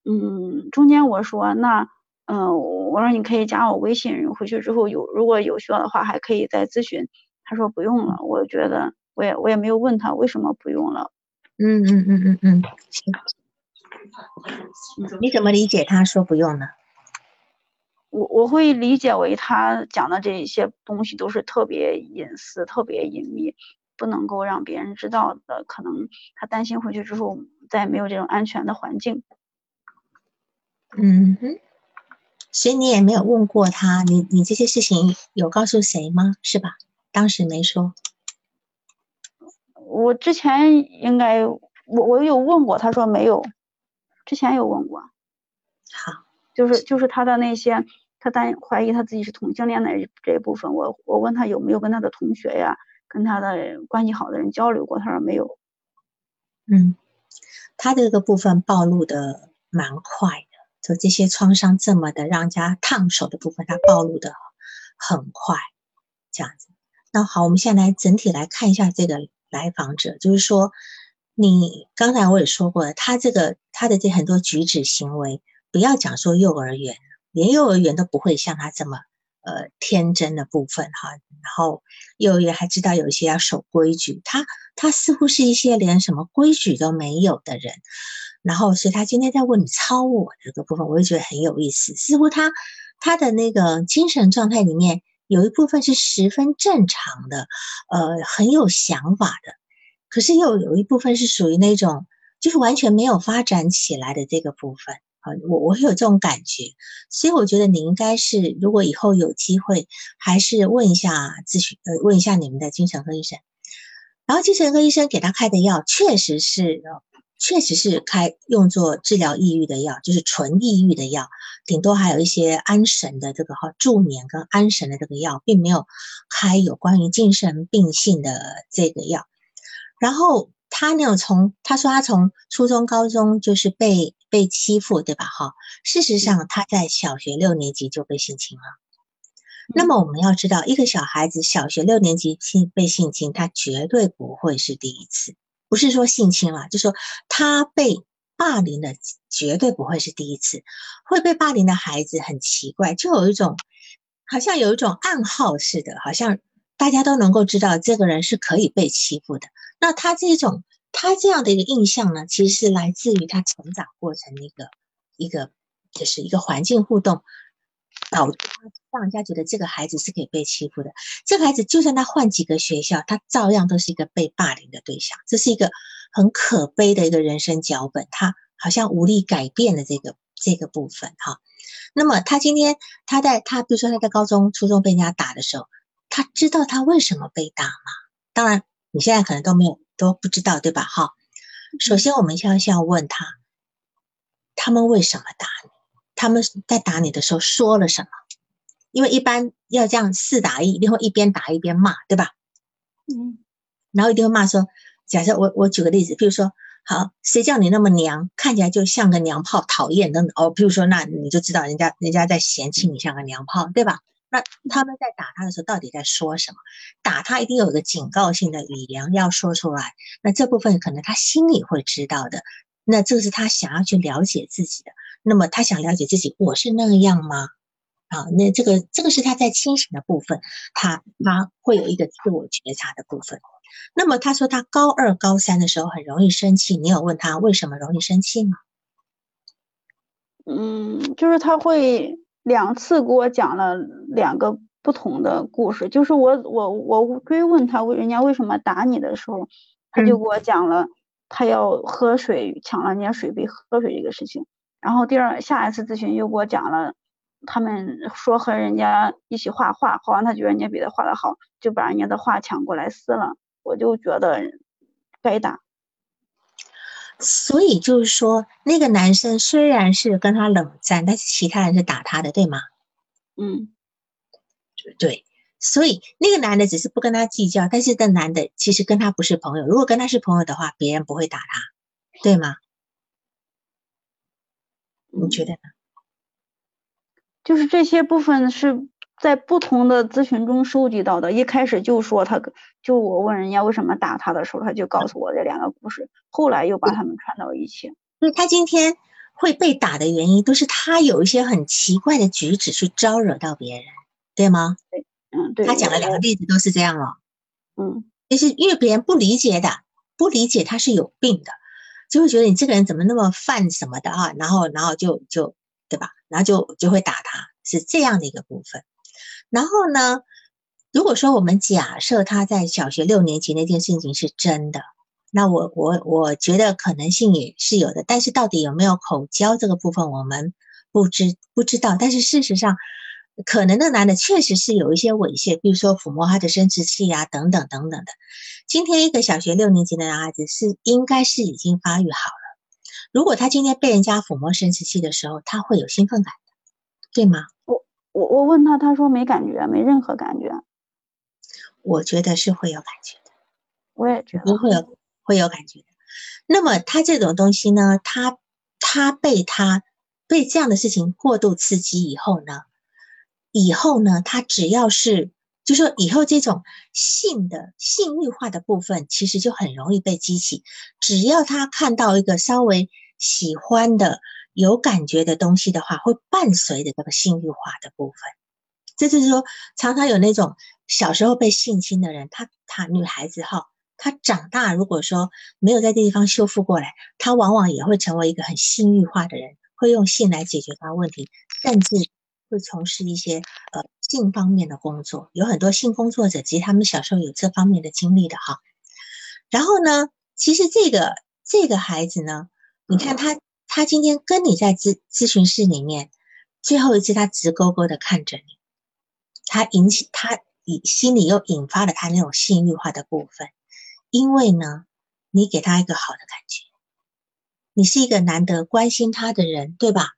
嗯，中间我说那，嗯，我说你可以加我微信，回去之后有如果有需要的话还可以再咨询。他说不用了，我觉得我也我也没有问他为什么不用了。嗯嗯嗯嗯嗯，行。你怎么理解他说不用呢？我我会理解为他讲的这些东西都是特别隐私、特别隐秘，不能够让别人知道的。可能他担心回去之后再也没有这种安全的环境。嗯哼，所以你也没有问过他，你你这些事情有告诉谁吗？是吧？当时没说。我之前应该我我有问过，他说没有。之前有问过，好，就是就是他的那些，他担怀疑他自己是同性恋的这一部分，我我问他有没有跟他的同学呀，跟他的关系好的人交流过，他说没有。嗯，他这个部分暴露的蛮快的，就这些创伤这么的让人家烫手的部分，他暴露的很快，这样子。那好，我们现在来整体来看一下这个来访者，就是说。你刚才我也说过了，他这个他的这很多举止行为，不要讲说幼儿园，连幼儿园都不会像他这么呃天真的部分哈。然后幼儿园还知道有一些要守规矩，他他似乎是一些连什么规矩都没有的人。然后所以他今天在问你超我这个部分，我也觉得很有意思。似乎他他的那个精神状态里面有一部分是十分正常的，呃，很有想法的。可是又有一部分是属于那种，就是完全没有发展起来的这个部分啊，我我有这种感觉，所以我觉得你应该是，如果以后有机会，还是问一下咨询，呃，问一下你们的精神科医生，然后精神科医生给他开的药，确实是，确实是开用作治疗抑郁的药，就是纯抑郁的药，顶多还有一些安神的这个哈助眠跟安神的这个药，并没有开有关于精神病性的这个药。然后他那种从他说他从初中高中就是被被欺负对吧哈？事实上他在小学六年级就被性侵了。那么我们要知道，一个小孩子小学六年级性被性侵，他绝对不会是第一次，不是说性侵了，就说他被霸凌的绝对不会是第一次。会被霸凌的孩子很奇怪，就有一种好像有一种暗号似的，好像大家都能够知道这个人是可以被欺负的。那他这种，他这样的一个印象呢，其实是来自于他成长过程的一个一个，就是一个环境互动，导致他让人家觉得这个孩子是可以被欺负的。这个孩子就算他换几个学校，他照样都是一个被霸凌的对象。这是一个很可悲的一个人生脚本，他好像无力改变的这个这个部分哈。那么他今天他在他比如说他在高中、初中被人家打的时候，他知道他为什么被打吗？当然。你现在可能都没有都不知道，对吧？哈，首先我们先要问他，他们为什么打你？他们在打你的时候说了什么？因为一般要这样四打一，一定会一边打一边骂，对吧？嗯，然后一定会骂说，假设我我举个例子，比如说，好，谁叫你那么娘，看起来就像个娘炮，讨厌的哦。比如说，那你就知道人家人家在嫌弃你像个娘炮，对吧？那他们在打他的时候，到底在说什么？打他一定有一个警告性的语言要说出来。那这部分可能他心里会知道的。那这是他想要去了解自己的。那么他想了解自己，我是那样吗？啊，那这个这个是他在清醒的部分，他他会有一个自我觉察的部分。那么他说他高二、高三的时候很容易生气，你有问他为什么容易生气吗？嗯，就是他会。两次给我讲了两个不同的故事，就是我我我追问他为人家为什么打你的时候，他就给我讲了他要喝水抢了人家水杯喝水这个事情。然后第二下一次咨询又给我讲了，他们说和人家一起画画，画完他觉得人家比他画的好，就把人家的画抢过来撕了。我就觉得该打。所以就是说，那个男生虽然是跟他冷战，但是其他人是打他的，对吗？嗯，对。所以那个男的只是不跟他计较，但是这男的其实跟他不是朋友。如果跟他是朋友的话，别人不会打他，对吗？你觉得呢？就是这些部分是在不同的咨询中收集到的。一开始就说他，就我问人家为什么打他的时候，他就告诉我这两个故事。后来又把他们串到一起。所以他今天会被打的原因，都是他有一些很奇怪的举止去招惹到别人，对吗？对。嗯，对，他讲了两个例子都是这样哦。嗯，就是因为别人不理解的，不理解他是有病的，就会觉得你这个人怎么那么犯什么的啊？然后，然后就就对吧？然后就就会打他，是这样的一个部分。然后呢，如果说我们假设他在小学六年级那件事情是真的，那我我我觉得可能性也是有的。但是到底有没有口交这个部分，我们不知不知道。但是事实上。可能的男的确实是有一些猥亵，比如说抚摸他的生殖器啊，等等等等的。今天一个小学六年级的男孩子是应该是已经发育好了。如果他今天被人家抚摸生殖器的时候，他会有兴奋感的，对吗？我我我问他，他说没感觉，没任何感觉。我觉得是会有感觉的，我也觉得会有会有感觉的。那么他这种东西呢，他他被他被这样的事情过度刺激以后呢？以后呢，他只要是，就说以后这种性的性欲化的部分，其实就很容易被激起。只要他看到一个稍微喜欢的、有感觉的东西的话，会伴随着这个性欲化的部分。这就是说，常常有那种小时候被性侵的人，他他女孩子哈，她长大如果说没有在这地方修复过来，她往往也会成为一个很性欲化的人，会用性来解决她问题，甚至。会从事一些呃性方面的工作，有很多性工作者，其实他们小时候有这方面的经历的哈。然后呢，其实这个这个孩子呢，你看他他今天跟你在咨咨询室里面，最后一次他直勾勾的看着你，他引起他以心里又引发了他那种性欲化的部分，因为呢，你给他一个好的感觉，你是一个难得关心他的人，对吧？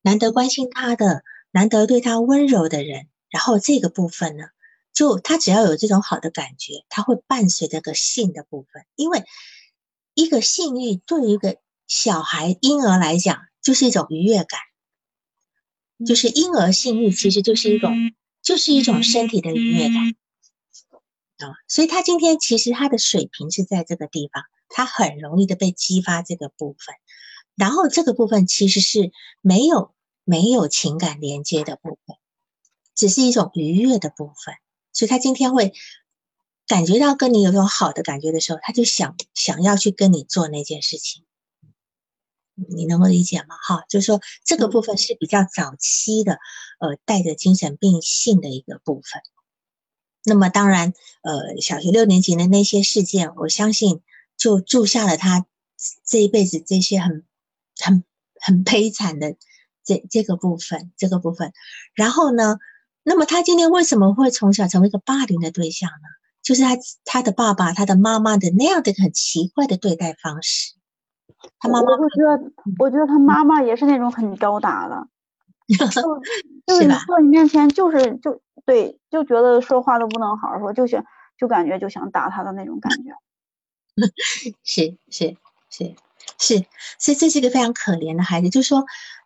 难得关心他的。难得对他温柔的人，然后这个部分呢，就他只要有这种好的感觉，他会伴随这个性的部分，因为一个性欲对于一个小孩婴儿来讲，就是一种愉悦感，就是婴儿性欲其实就是一种，就是一种身体的愉悦感啊，所以他今天其实他的水平是在这个地方，他很容易的被激发这个部分，然后这个部分其实是没有。没有情感连接的部分，只是一种愉悦的部分，所以他今天会感觉到跟你有种好的感觉的时候，他就想想要去跟你做那件事情，你能够理解吗？哈，就是说这个部分是比较早期的，呃，带着精神病性的一个部分。那么当然，呃，小学六年级的那些事件，我相信就注下了他这一辈子这些很很很悲惨的。这这个部分，这个部分，然后呢？那么他今天为什么会从小成为一个霸凌的对象呢？就是他他的爸爸、他的妈妈的那样的很奇怪的对待方式。他妈妈，我觉得，我觉得他妈妈也是那种很高打的，就 是坐你面前就是就对，就觉得说话都不能好好说，就想就感觉就想打他的那种感觉。是是是。是，所以这是一个非常可怜的孩子。就是说，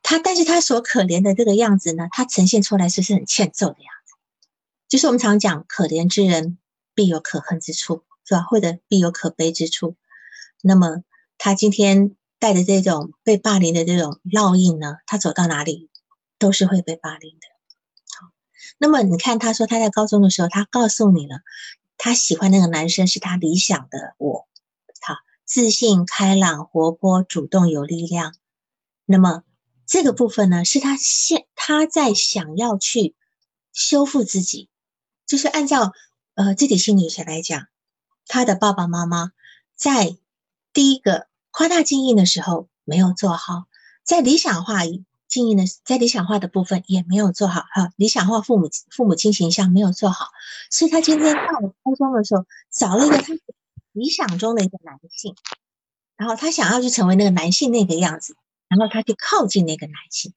他，但是他所可怜的这个样子呢，他呈现出来是是很欠揍的样子。就是我们常讲，可怜之人必有可恨之处，是吧？或者必有可悲之处。那么他今天带着这种被霸凌的这种烙印呢，他走到哪里都是会被霸凌的。好，那么你看，他说他在高中的时候，他告诉你了，他喜欢那个男生是他理想的我。好自信、开朗、活泼、主动、有力量。那么这个部分呢，是他现他在想要去修复自己，就是按照呃自己心理学来讲，他的爸爸妈妈在第一个夸大经营的时候没有做好，在理想化经营的在理想化的部分也没有做好哈，理想化父母父母亲形象没有做好，所以他今天到了高中的时候找了一个他。理想中的一个男性，然后他想要去成为那个男性那个样子，然后他去靠近那个男性。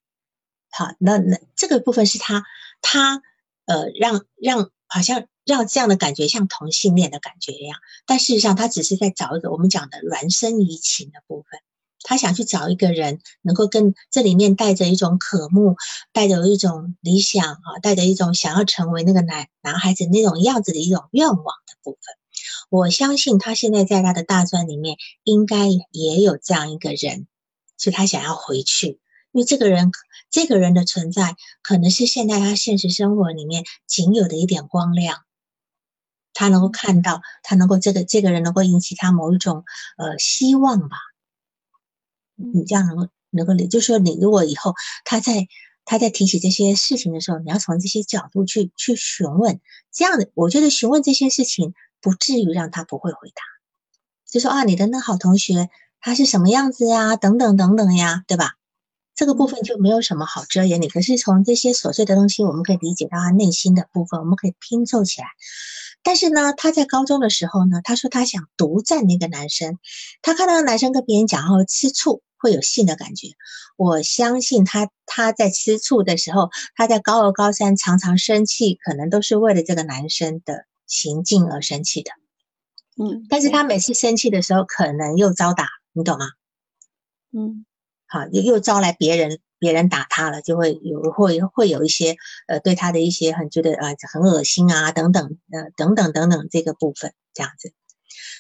好，那那这个部分是他他呃让让好像让这样的感觉像同性恋的感觉一样，但事实上他只是在找一个我们讲的孪生移情的部分。他想去找一个人，能够跟这里面带着一种渴慕，带着一种理想啊，带着一种想要成为那个男男孩子那种样子的一种愿望的部分。我相信他现在在他的大专里面，应该也有这样一个人，是他想要回去，因为这个人，这个人的存在，可能是现在他现实生活里面仅有的一点光亮。他能够看到，他能够这个这个人能够引起他某一种呃希望吧。你这样能够能够理，就是说你如果以后他在他在提起这些事情的时候，你要从这些角度去去询问，这样的我觉得询问这些事情不至于让他不会回答，就说啊你的那好同学他是什么样子呀，等等等等呀，对吧？这个部分就没有什么好遮掩你，可是从这些琐碎的东西，我们可以理解到他内心的部分，我们可以拼凑起来。但是呢，他在高中的时候呢，他说他想独占那个男生，他看到男生跟别人讲后吃醋。会有性的感觉，我相信他他在吃醋的时候，他在高二高三常常生气，可能都是为了这个男生的行径而生气的。嗯，但是他每次生气的时候，可能又遭打，你懂吗？嗯，好，又又招来别人，别人打他了，就会有会会有一些呃对他的一些很觉得啊很恶心啊等等呃等等等等这个部分这样子。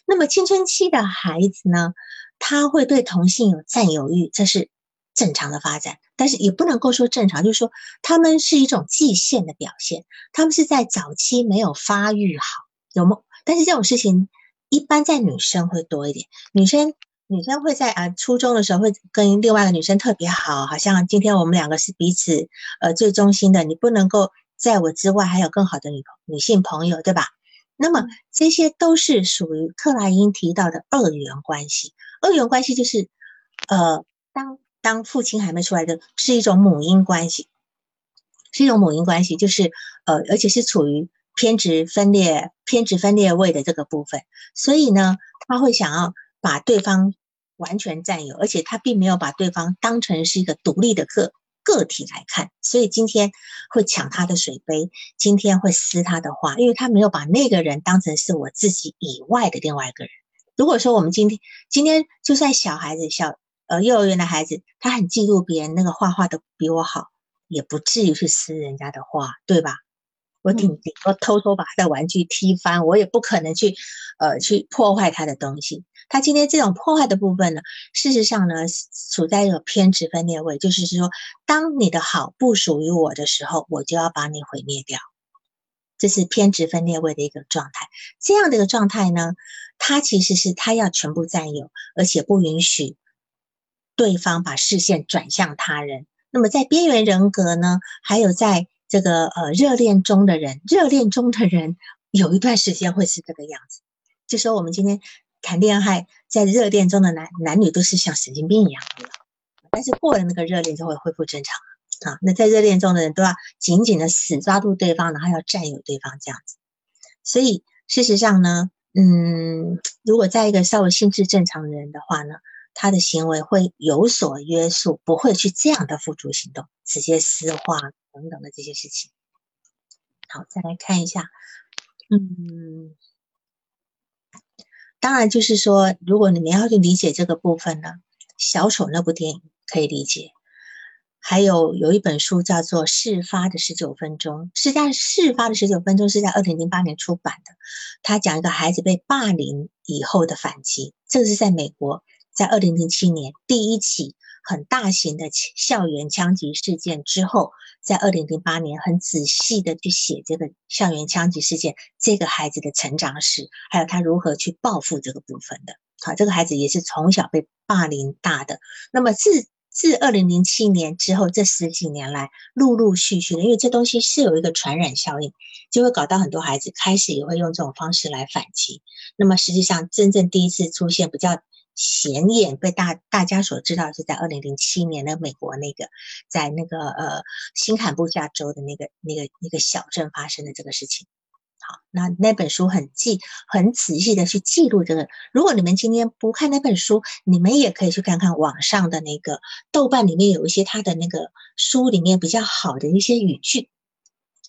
那么青春期的孩子呢？他会对同性有占有欲，这是正常的发展，但是也不能够说正常，就是说他们是一种界限的表现，他们是在早期没有发育好，有吗？但是这种事情一般在女生会多一点，女生女生会在啊初中的时候会跟另外一个女生特别好，好像今天我们两个是彼此呃最忠心的，你不能够在我之外还有更好的女女性朋友，对吧？那么这些都是属于克莱因提到的二元关系。二元关系就是，呃，当当父亲还没出来的，是一种母婴关系，是一种母婴关系，就是呃，而且是处于偏执分裂、偏执分裂位的这个部分。所以呢，他会想要把对方完全占有，而且他并没有把对方当成是一个独立的个。个体来看，所以今天会抢他的水杯，今天会撕他的画，因为他没有把那个人当成是我自己以外的另外一个人。如果说我们今天今天就算小孩子小呃幼儿园的孩子，他很嫉妒别人那个画画的比我好，也不至于去撕人家的画，对吧？我顶顶多偷偷把他的玩具踢翻，我也不可能去呃去破坏他的东西。他今天这种破坏的部分呢，事实上呢，处在一个偏执分裂位，就是说，当你的好不属于我的时候，我就要把你毁灭掉，这是偏执分裂位的一个状态。这样的一个状态呢，他其实是他要全部占有，而且不允许对方把视线转向他人。那么在边缘人格呢，还有在这个呃热恋中的人，热恋中的人有一段时间会是这个样子，就说我们今天。谈恋爱在热恋中的男男女都是像神经病一样的，但是过了那个热恋就会恢复正常啊。那在热恋中的人都要紧紧的死抓住对方，然后要占有对方这样子。所以事实上呢，嗯，如果在一个稍微心智正常的人的话呢，他的行为会有所约束，不会去这样的付诸行动，直接私化等等的这些事情。好，再来看一下，嗯。当然，就是说，如果你们要去理解这个部分呢，小丑那部电影可以理解。还有有一本书叫做《事发的十九分钟》，是在《事发的十九分钟》是在二零零八年出版的。他讲一个孩子被霸凌以后的反击，这个是在美国，在二零零七年第一起很大型的校园枪击事件之后。在二零零八年，很仔细的去写这个校园枪击事件，这个孩子的成长史，还有他如何去报复这个部分的。好，这个孩子也是从小被霸凌大的。那么自自二零零七年之后，这十几年来，陆陆续续的，因为这东西是有一个传染效应，就会搞到很多孩子开始也会用这种方式来反击。那么实际上，真正第一次出现比较。显眼被大大家所知道是在二零零七年的美国那个，在那个呃新罕布夏州的那个那个那个小镇发生的这个事情。好，那那本书很记很仔细的去记录这个。如果你们今天不看那本书，你们也可以去看看网上的那个豆瓣里面有一些他的那个书里面比较好的一些语句。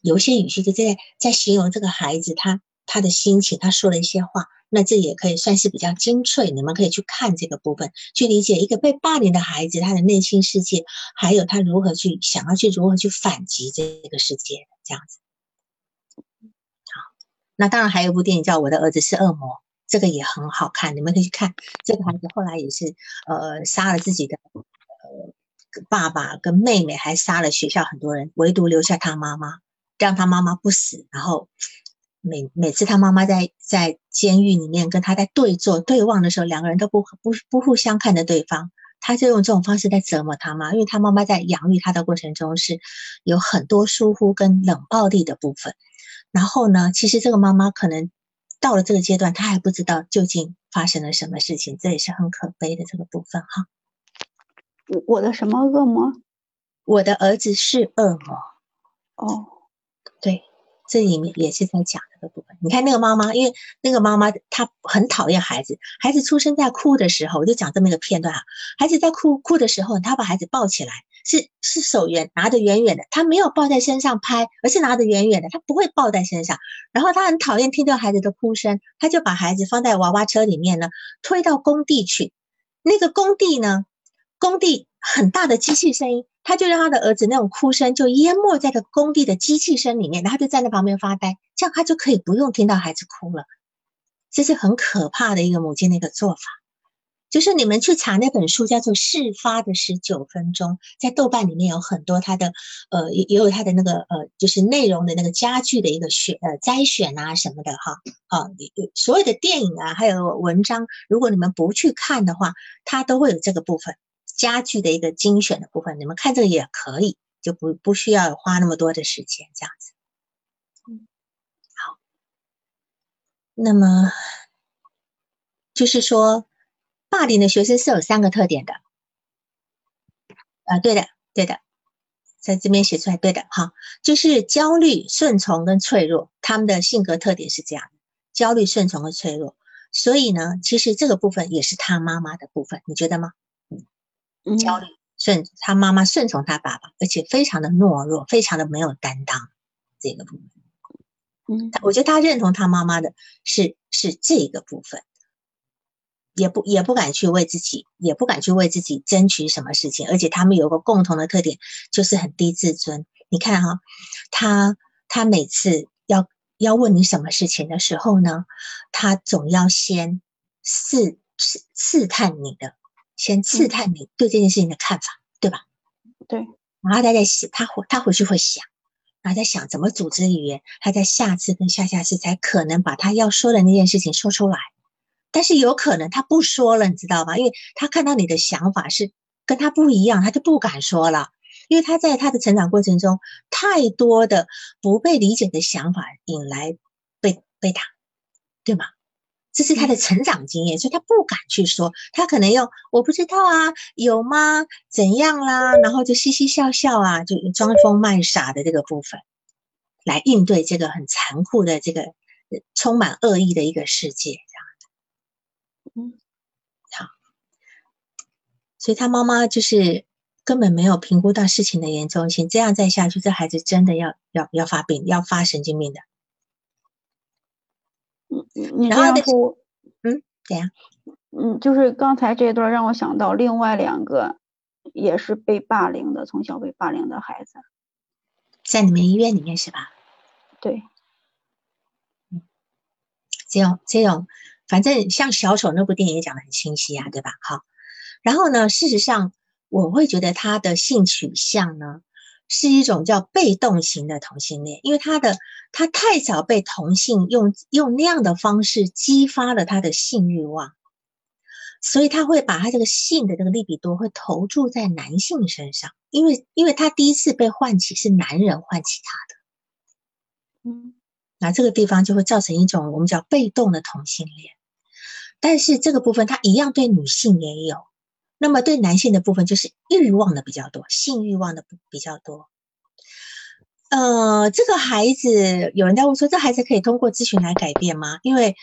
有一些语句就在在形容这个孩子他他的心情，他说了一些话，那这也可以算是比较精粹。你们可以去看这个部分，去理解一个被霸凌的孩子他的内心世界，还有他如何去想要去如何去反击这个世界这样子。好，那当然还有一部电影叫《我的儿子是恶魔》，这个也很好看，你们可以去看。这个孩子后来也是呃杀了自己的呃爸爸跟妹妹，还杀了学校很多人，唯独留下他妈妈。让他妈妈不死，然后每每次他妈妈在在监狱里面跟他在对坐对望的时候，两个人都不不不互相看着对方，他就用这种方式在折磨他妈，因为他妈妈在养育他的过程中是有很多疏忽跟冷暴力的部分。然后呢，其实这个妈妈可能到了这个阶段，她还不知道究竟发生了什么事情，这也是很可悲的这个部分哈。我我的什么恶魔？我的儿子是恶魔。哦。这里面也是在讲这个部分。你看那个妈妈，因为那个妈妈她很讨厌孩子，孩子出生在哭的时候，我就讲这么一个片段啊。孩子在哭哭的时候，她把孩子抱起来，是是手远拿得远远的，她没有抱在身上拍，而是拿得远远的，她不会抱在身上。然后她很讨厌听到孩子的哭声，她就把孩子放在娃娃车里面呢，推到工地去。那个工地呢，工地很大的机器声音。他就让他的儿子那种哭声就淹没在个工地的机器声里面，然后就站在旁边发呆，这样他就可以不用听到孩子哭了。这是很可怕的一个母亲的一个做法。就是你们去查那本书，叫做《事发的十九分钟》，在豆瓣里面有很多他的呃也也有他的那个呃就是内容的那个家具的一个选呃摘选啊什么的哈啊，所有的电影啊还有文章，如果你们不去看的话，它都会有这个部分。家具的一个精选的部分，你们看这个也可以，就不不需要花那么多的时间这样子。嗯，好。那么就是说，霸凌的学生是有三个特点的。啊，对的，对的，在这边写出来，对的，好，就是焦虑、顺从跟脆弱，他们的性格特点是这样的：焦虑、顺从和脆弱。所以呢，其实这个部分也是他妈妈的部分，你觉得吗？焦虑顺他妈妈顺从他爸爸，而且非常的懦弱，非常的没有担当。这个部分，嗯，我觉得他认同他妈妈的是是这个部分，也不也不敢去为自己，也不敢去为自己争取什么事情。而且他们有个共同的特点，就是很低自尊。你看哈，他他每次要要问你什么事情的时候呢，他总要先试试试探你的。先刺探你对这件事情的看法，对吧？对。然后他在想，他回他回去会想，然后在想怎么组织语言，他在下次跟下下次才可能把他要说的那件事情说出来。但是有可能他不说了，你知道吗？因为他看到你的想法是跟他不一样，他就不敢说了。因为他在他的成长过程中，太多的不被理解的想法引来被被打，对吗？这是他的成长经验，所以他不敢去说，他可能用我不知道啊，有吗？怎样啦？然后就嘻嘻笑笑啊，就装疯卖傻的这个部分，来应对这个很残酷的这个充满恶意的一个世界，这样嗯，好，所以他妈妈就是根本没有评估到事情的严重性，这样再下去，这孩子真的要要要发病，要发神经病的。嗯，你这样说，嗯，怎样？嗯，就是刚才这段让我想到另外两个，也是被霸凌的，从小被霸凌的孩子，在你们医院里面是吧？对，嗯，这种这种，反正像小丑那部电影也讲的很清晰啊，对吧？好，然后呢，事实上我会觉得他的性取向呢。是一种叫被动型的同性恋，因为他的他太早被同性用用那样的方式激发了他的性欲望，所以他会把他这个性的这个利比多会投注在男性身上，因为因为他第一次被唤起是男人唤起他的，嗯，那这个地方就会造成一种我们叫被动的同性恋，但是这个部分他一样对女性也有。那么对男性的部分就是欲望的比较多，性欲望的比较多。呃，这个孩子有人在问说，这孩子可以通过咨询来改变吗？因为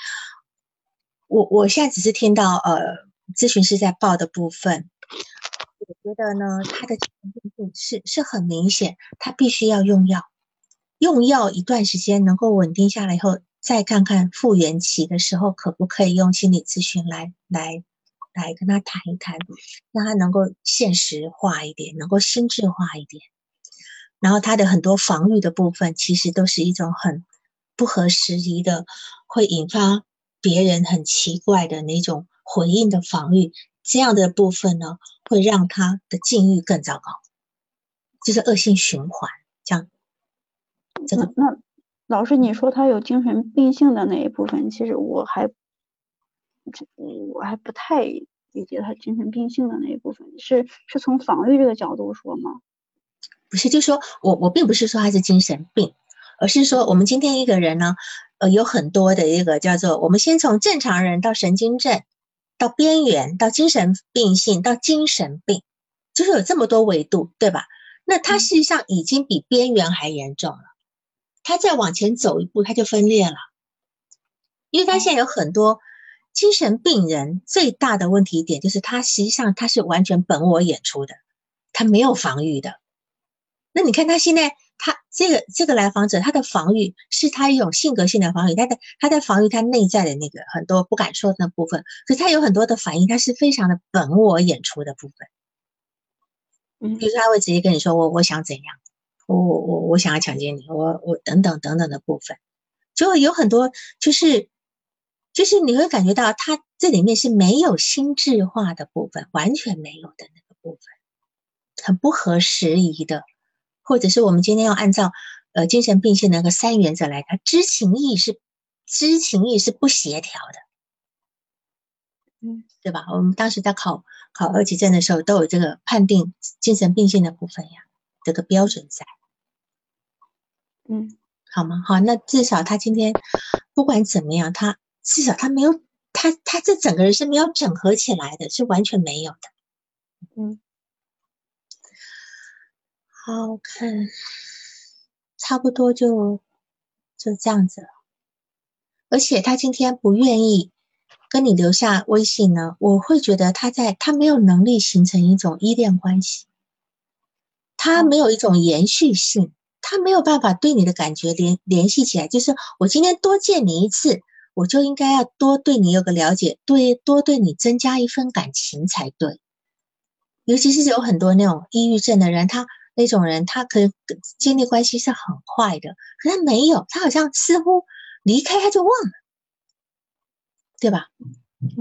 我我现在只是听到呃咨询师在报的部分，我觉得呢，他的是是很明显，他必须要用药，用药一段时间能够稳定下来以后，再看看复原期的时候，可不可以用心理咨询来来来跟他谈一谈，让他能够现实化一点，能够心智化一点。然后他的很多防御的部分，其实都是一种很不合时宜的，会引发别人很奇怪的那种回应的防御。这样的部分呢，会让他的境遇更糟糕，就是恶性循环。这样，这个那老师，你说他有精神病性的那一部分，其实我还，我还不太理解他精神病性的那一部分，是是从防御这个角度说吗？不是，就说我我并不是说他是精神病，而是说我们今天一个人呢，呃，有很多的一个叫做，我们先从正常人到神经症。到边缘，到精神病性，到精神病，就是有这么多维度，对吧？那他事实际上已经比边缘还严重了。他再往前走一步，他就分裂了。因为他现在有很多精神病人最大的问题点，就是他实际上他是完全本我演出的，他没有防御的。那你看他现在。他这个这个来访者，他的防御是他一种性格性的防御，他在他在防御他内在的那个很多不敢说的部分，可是他有很多的反应，他是非常的本我演出的部分。嗯，比如说他会直接跟你说我我想怎样，我我我我想要强奸你，我我等等等等的部分，就有很多就是就是你会感觉到他这里面是没有心智化的部分，完全没有的那个部分，很不合时宜的。或者是我们今天要按照呃精神病性那个三原则来看，知情意是知情意是不协调的，嗯，对吧？我们当时在考考二级证的时候，都有这个判定精神病性的部分呀，这个标准在，嗯，好吗？好，那至少他今天不管怎么样，他至少他没有他他这整个人是没有整合起来的，是完全没有的，嗯。好看，差不多就就这样子了。而且他今天不愿意跟你留下微信呢，我会觉得他在他没有能力形成一种依恋关系，他没有一种延续性，他没有办法对你的感觉联联系起来。就是我今天多见你一次，我就应该要多对你有个了解，对多对你增加一份感情才对。尤其是有很多那种抑郁症的人，他。那种人，他可能建立关系是很快的，可他没有，他好像似乎离开他就忘了，对吧？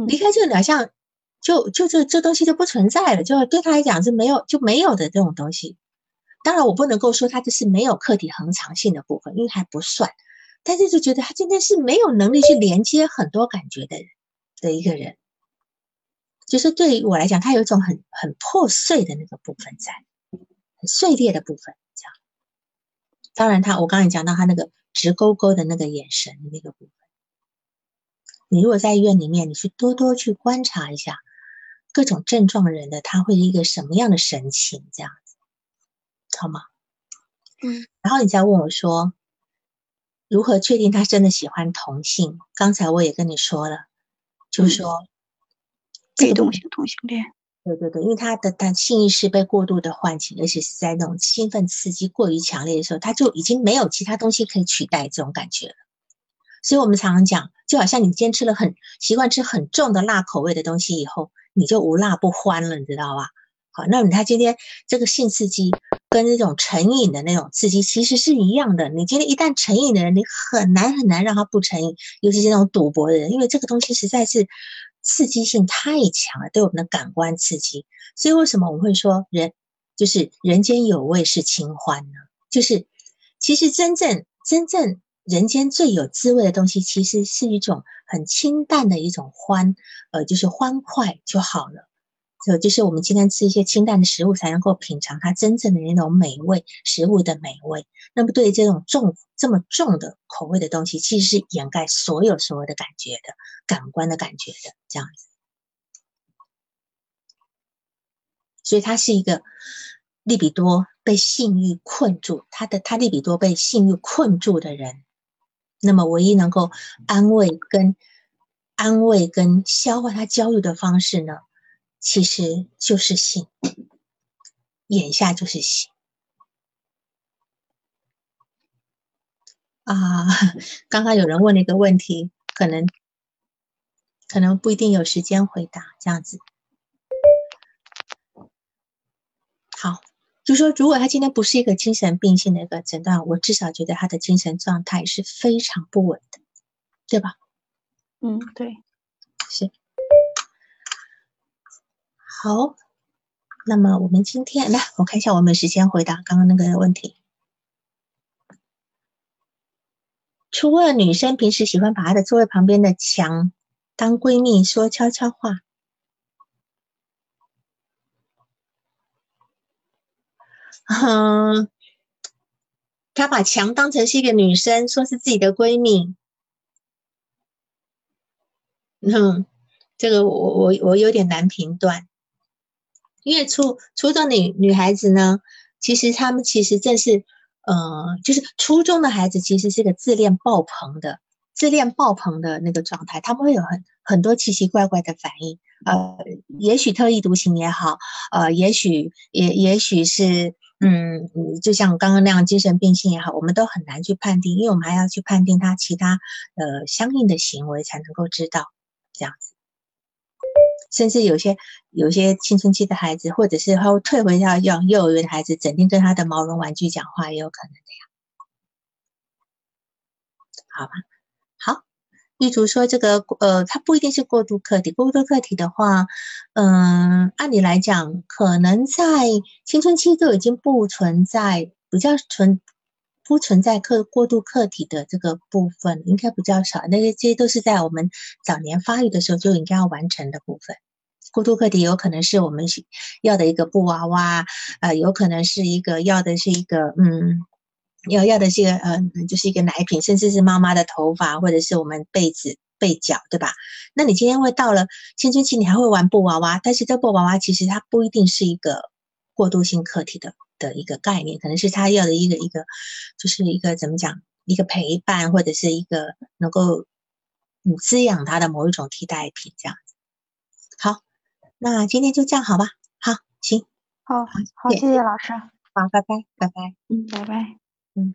离开就好像就就这这东西就不存在了，就对他来讲是没有就没有的这种东西。当然，我不能够说他这是没有客体恒常性的部分，因为还不算。但是就觉得他今天是没有能力去连接很多感觉的人的一个人，就是对于我来讲，他有一种很很破碎的那个部分在。很碎裂的部分，这样。当然，他我刚才讲到他那个直勾勾的那个眼神的那个部分，你如果在医院里面，你去多多去观察一下各种症状人的，他会一个什么样的神情，这样子，好吗？嗯。然后你再问我说，如何确定他真的喜欢同性？刚才我也跟你说了，就是说被动性同性恋。对对对，因为他的他性意识被过度的唤醒，而且是在那种兴奋刺激过于强烈的时候，他就已经没有其他东西可以取代这种感觉了。所以我们常常讲，就好像你今天吃了很习惯吃很重的辣口味的东西以后，你就无辣不欢了，你知道吧？好，那你他今天这个性刺激跟那种成瘾的那种刺激其实是一样的。你今天一旦成瘾的人，你很难很难让他不成瘾，尤其是那种赌博的人，因为这个东西实在是。刺激性太强了，对我们的感官刺激。所以为什么我们会说人就是人间有味是清欢呢？就是其实真正真正人间最有滋味的东西，其实是一种很清淡的一种欢，呃，就是欢快就好了。就就是我们今天吃一些清淡的食物，才能够品尝它真正的那种美味，食物的美味。那么对于这种重这么重的口味的东西，其实是掩盖所有所有的感觉的感官的感觉的这样子。所以他是一个利比多被性欲困住，他的他利比多被性欲困住的人，那么唯一能够安慰跟安慰跟消化他焦虑的方式呢？其实就是性，眼下就是性。啊，刚刚有人问了一个问题，可能可能不一定有时间回答，这样子。好，就说如果他今天不是一个精神病性的一个诊断，我至少觉得他的精神状态是非常不稳的，对吧？嗯，对，好，那么我们今天来，我看一下我们时间回答刚刚那个问题。初二女生平时喜欢把她的座位旁边的墙当闺蜜说悄悄话，嗯，她把墙当成是一个女生，说是自己的闺蜜。嗯，这个我我我有点难评断，因为初初中女女孩子呢，其实她们其实正是。呃，就是初中的孩子其实是个自恋爆棚的、自恋爆棚的那个状态，他们会有很很多奇奇怪怪的反应。呃，也许特立独行也好，呃，也许也也许是，嗯，就像刚刚那样精神病性也好，我们都很难去判定，因为我们还要去判定他其他呃相应的行为，才能够知道这样子。甚至有些有些青春期的孩子，或者是他退回到幼幼儿园的孩子，整天跟他的毛绒玩具讲话，也有可能的呀。好吧，好，玉竹说这个呃，它不一定是过度客体，过度客体的话，嗯，按理来讲，可能在青春期都已经不存在比较存。不存在客过度客体的这个部分，应该比较少。那些这些都是在我们早年发育的时候就应该要完成的部分。过度客体有可能是我们要的一个布娃娃，呃，有可能是一个要的是一个嗯，要要的是一个呃，就是一个奶瓶，甚至是妈妈的头发，或者是我们被子被角，对吧？那你今天会到了青春期，你还会玩布娃娃，但是这布娃娃其实它不一定是一个过渡性客体的。的一个概念，可能是他要的一个一个，就是一个怎么讲，一个陪伴或者是一个能够嗯滋养他的某一种替代品这样子。好，那今天就这样好吧？好，行，好，好，谢谢老师，好，拜拜，拜拜，嗯，拜拜，嗯。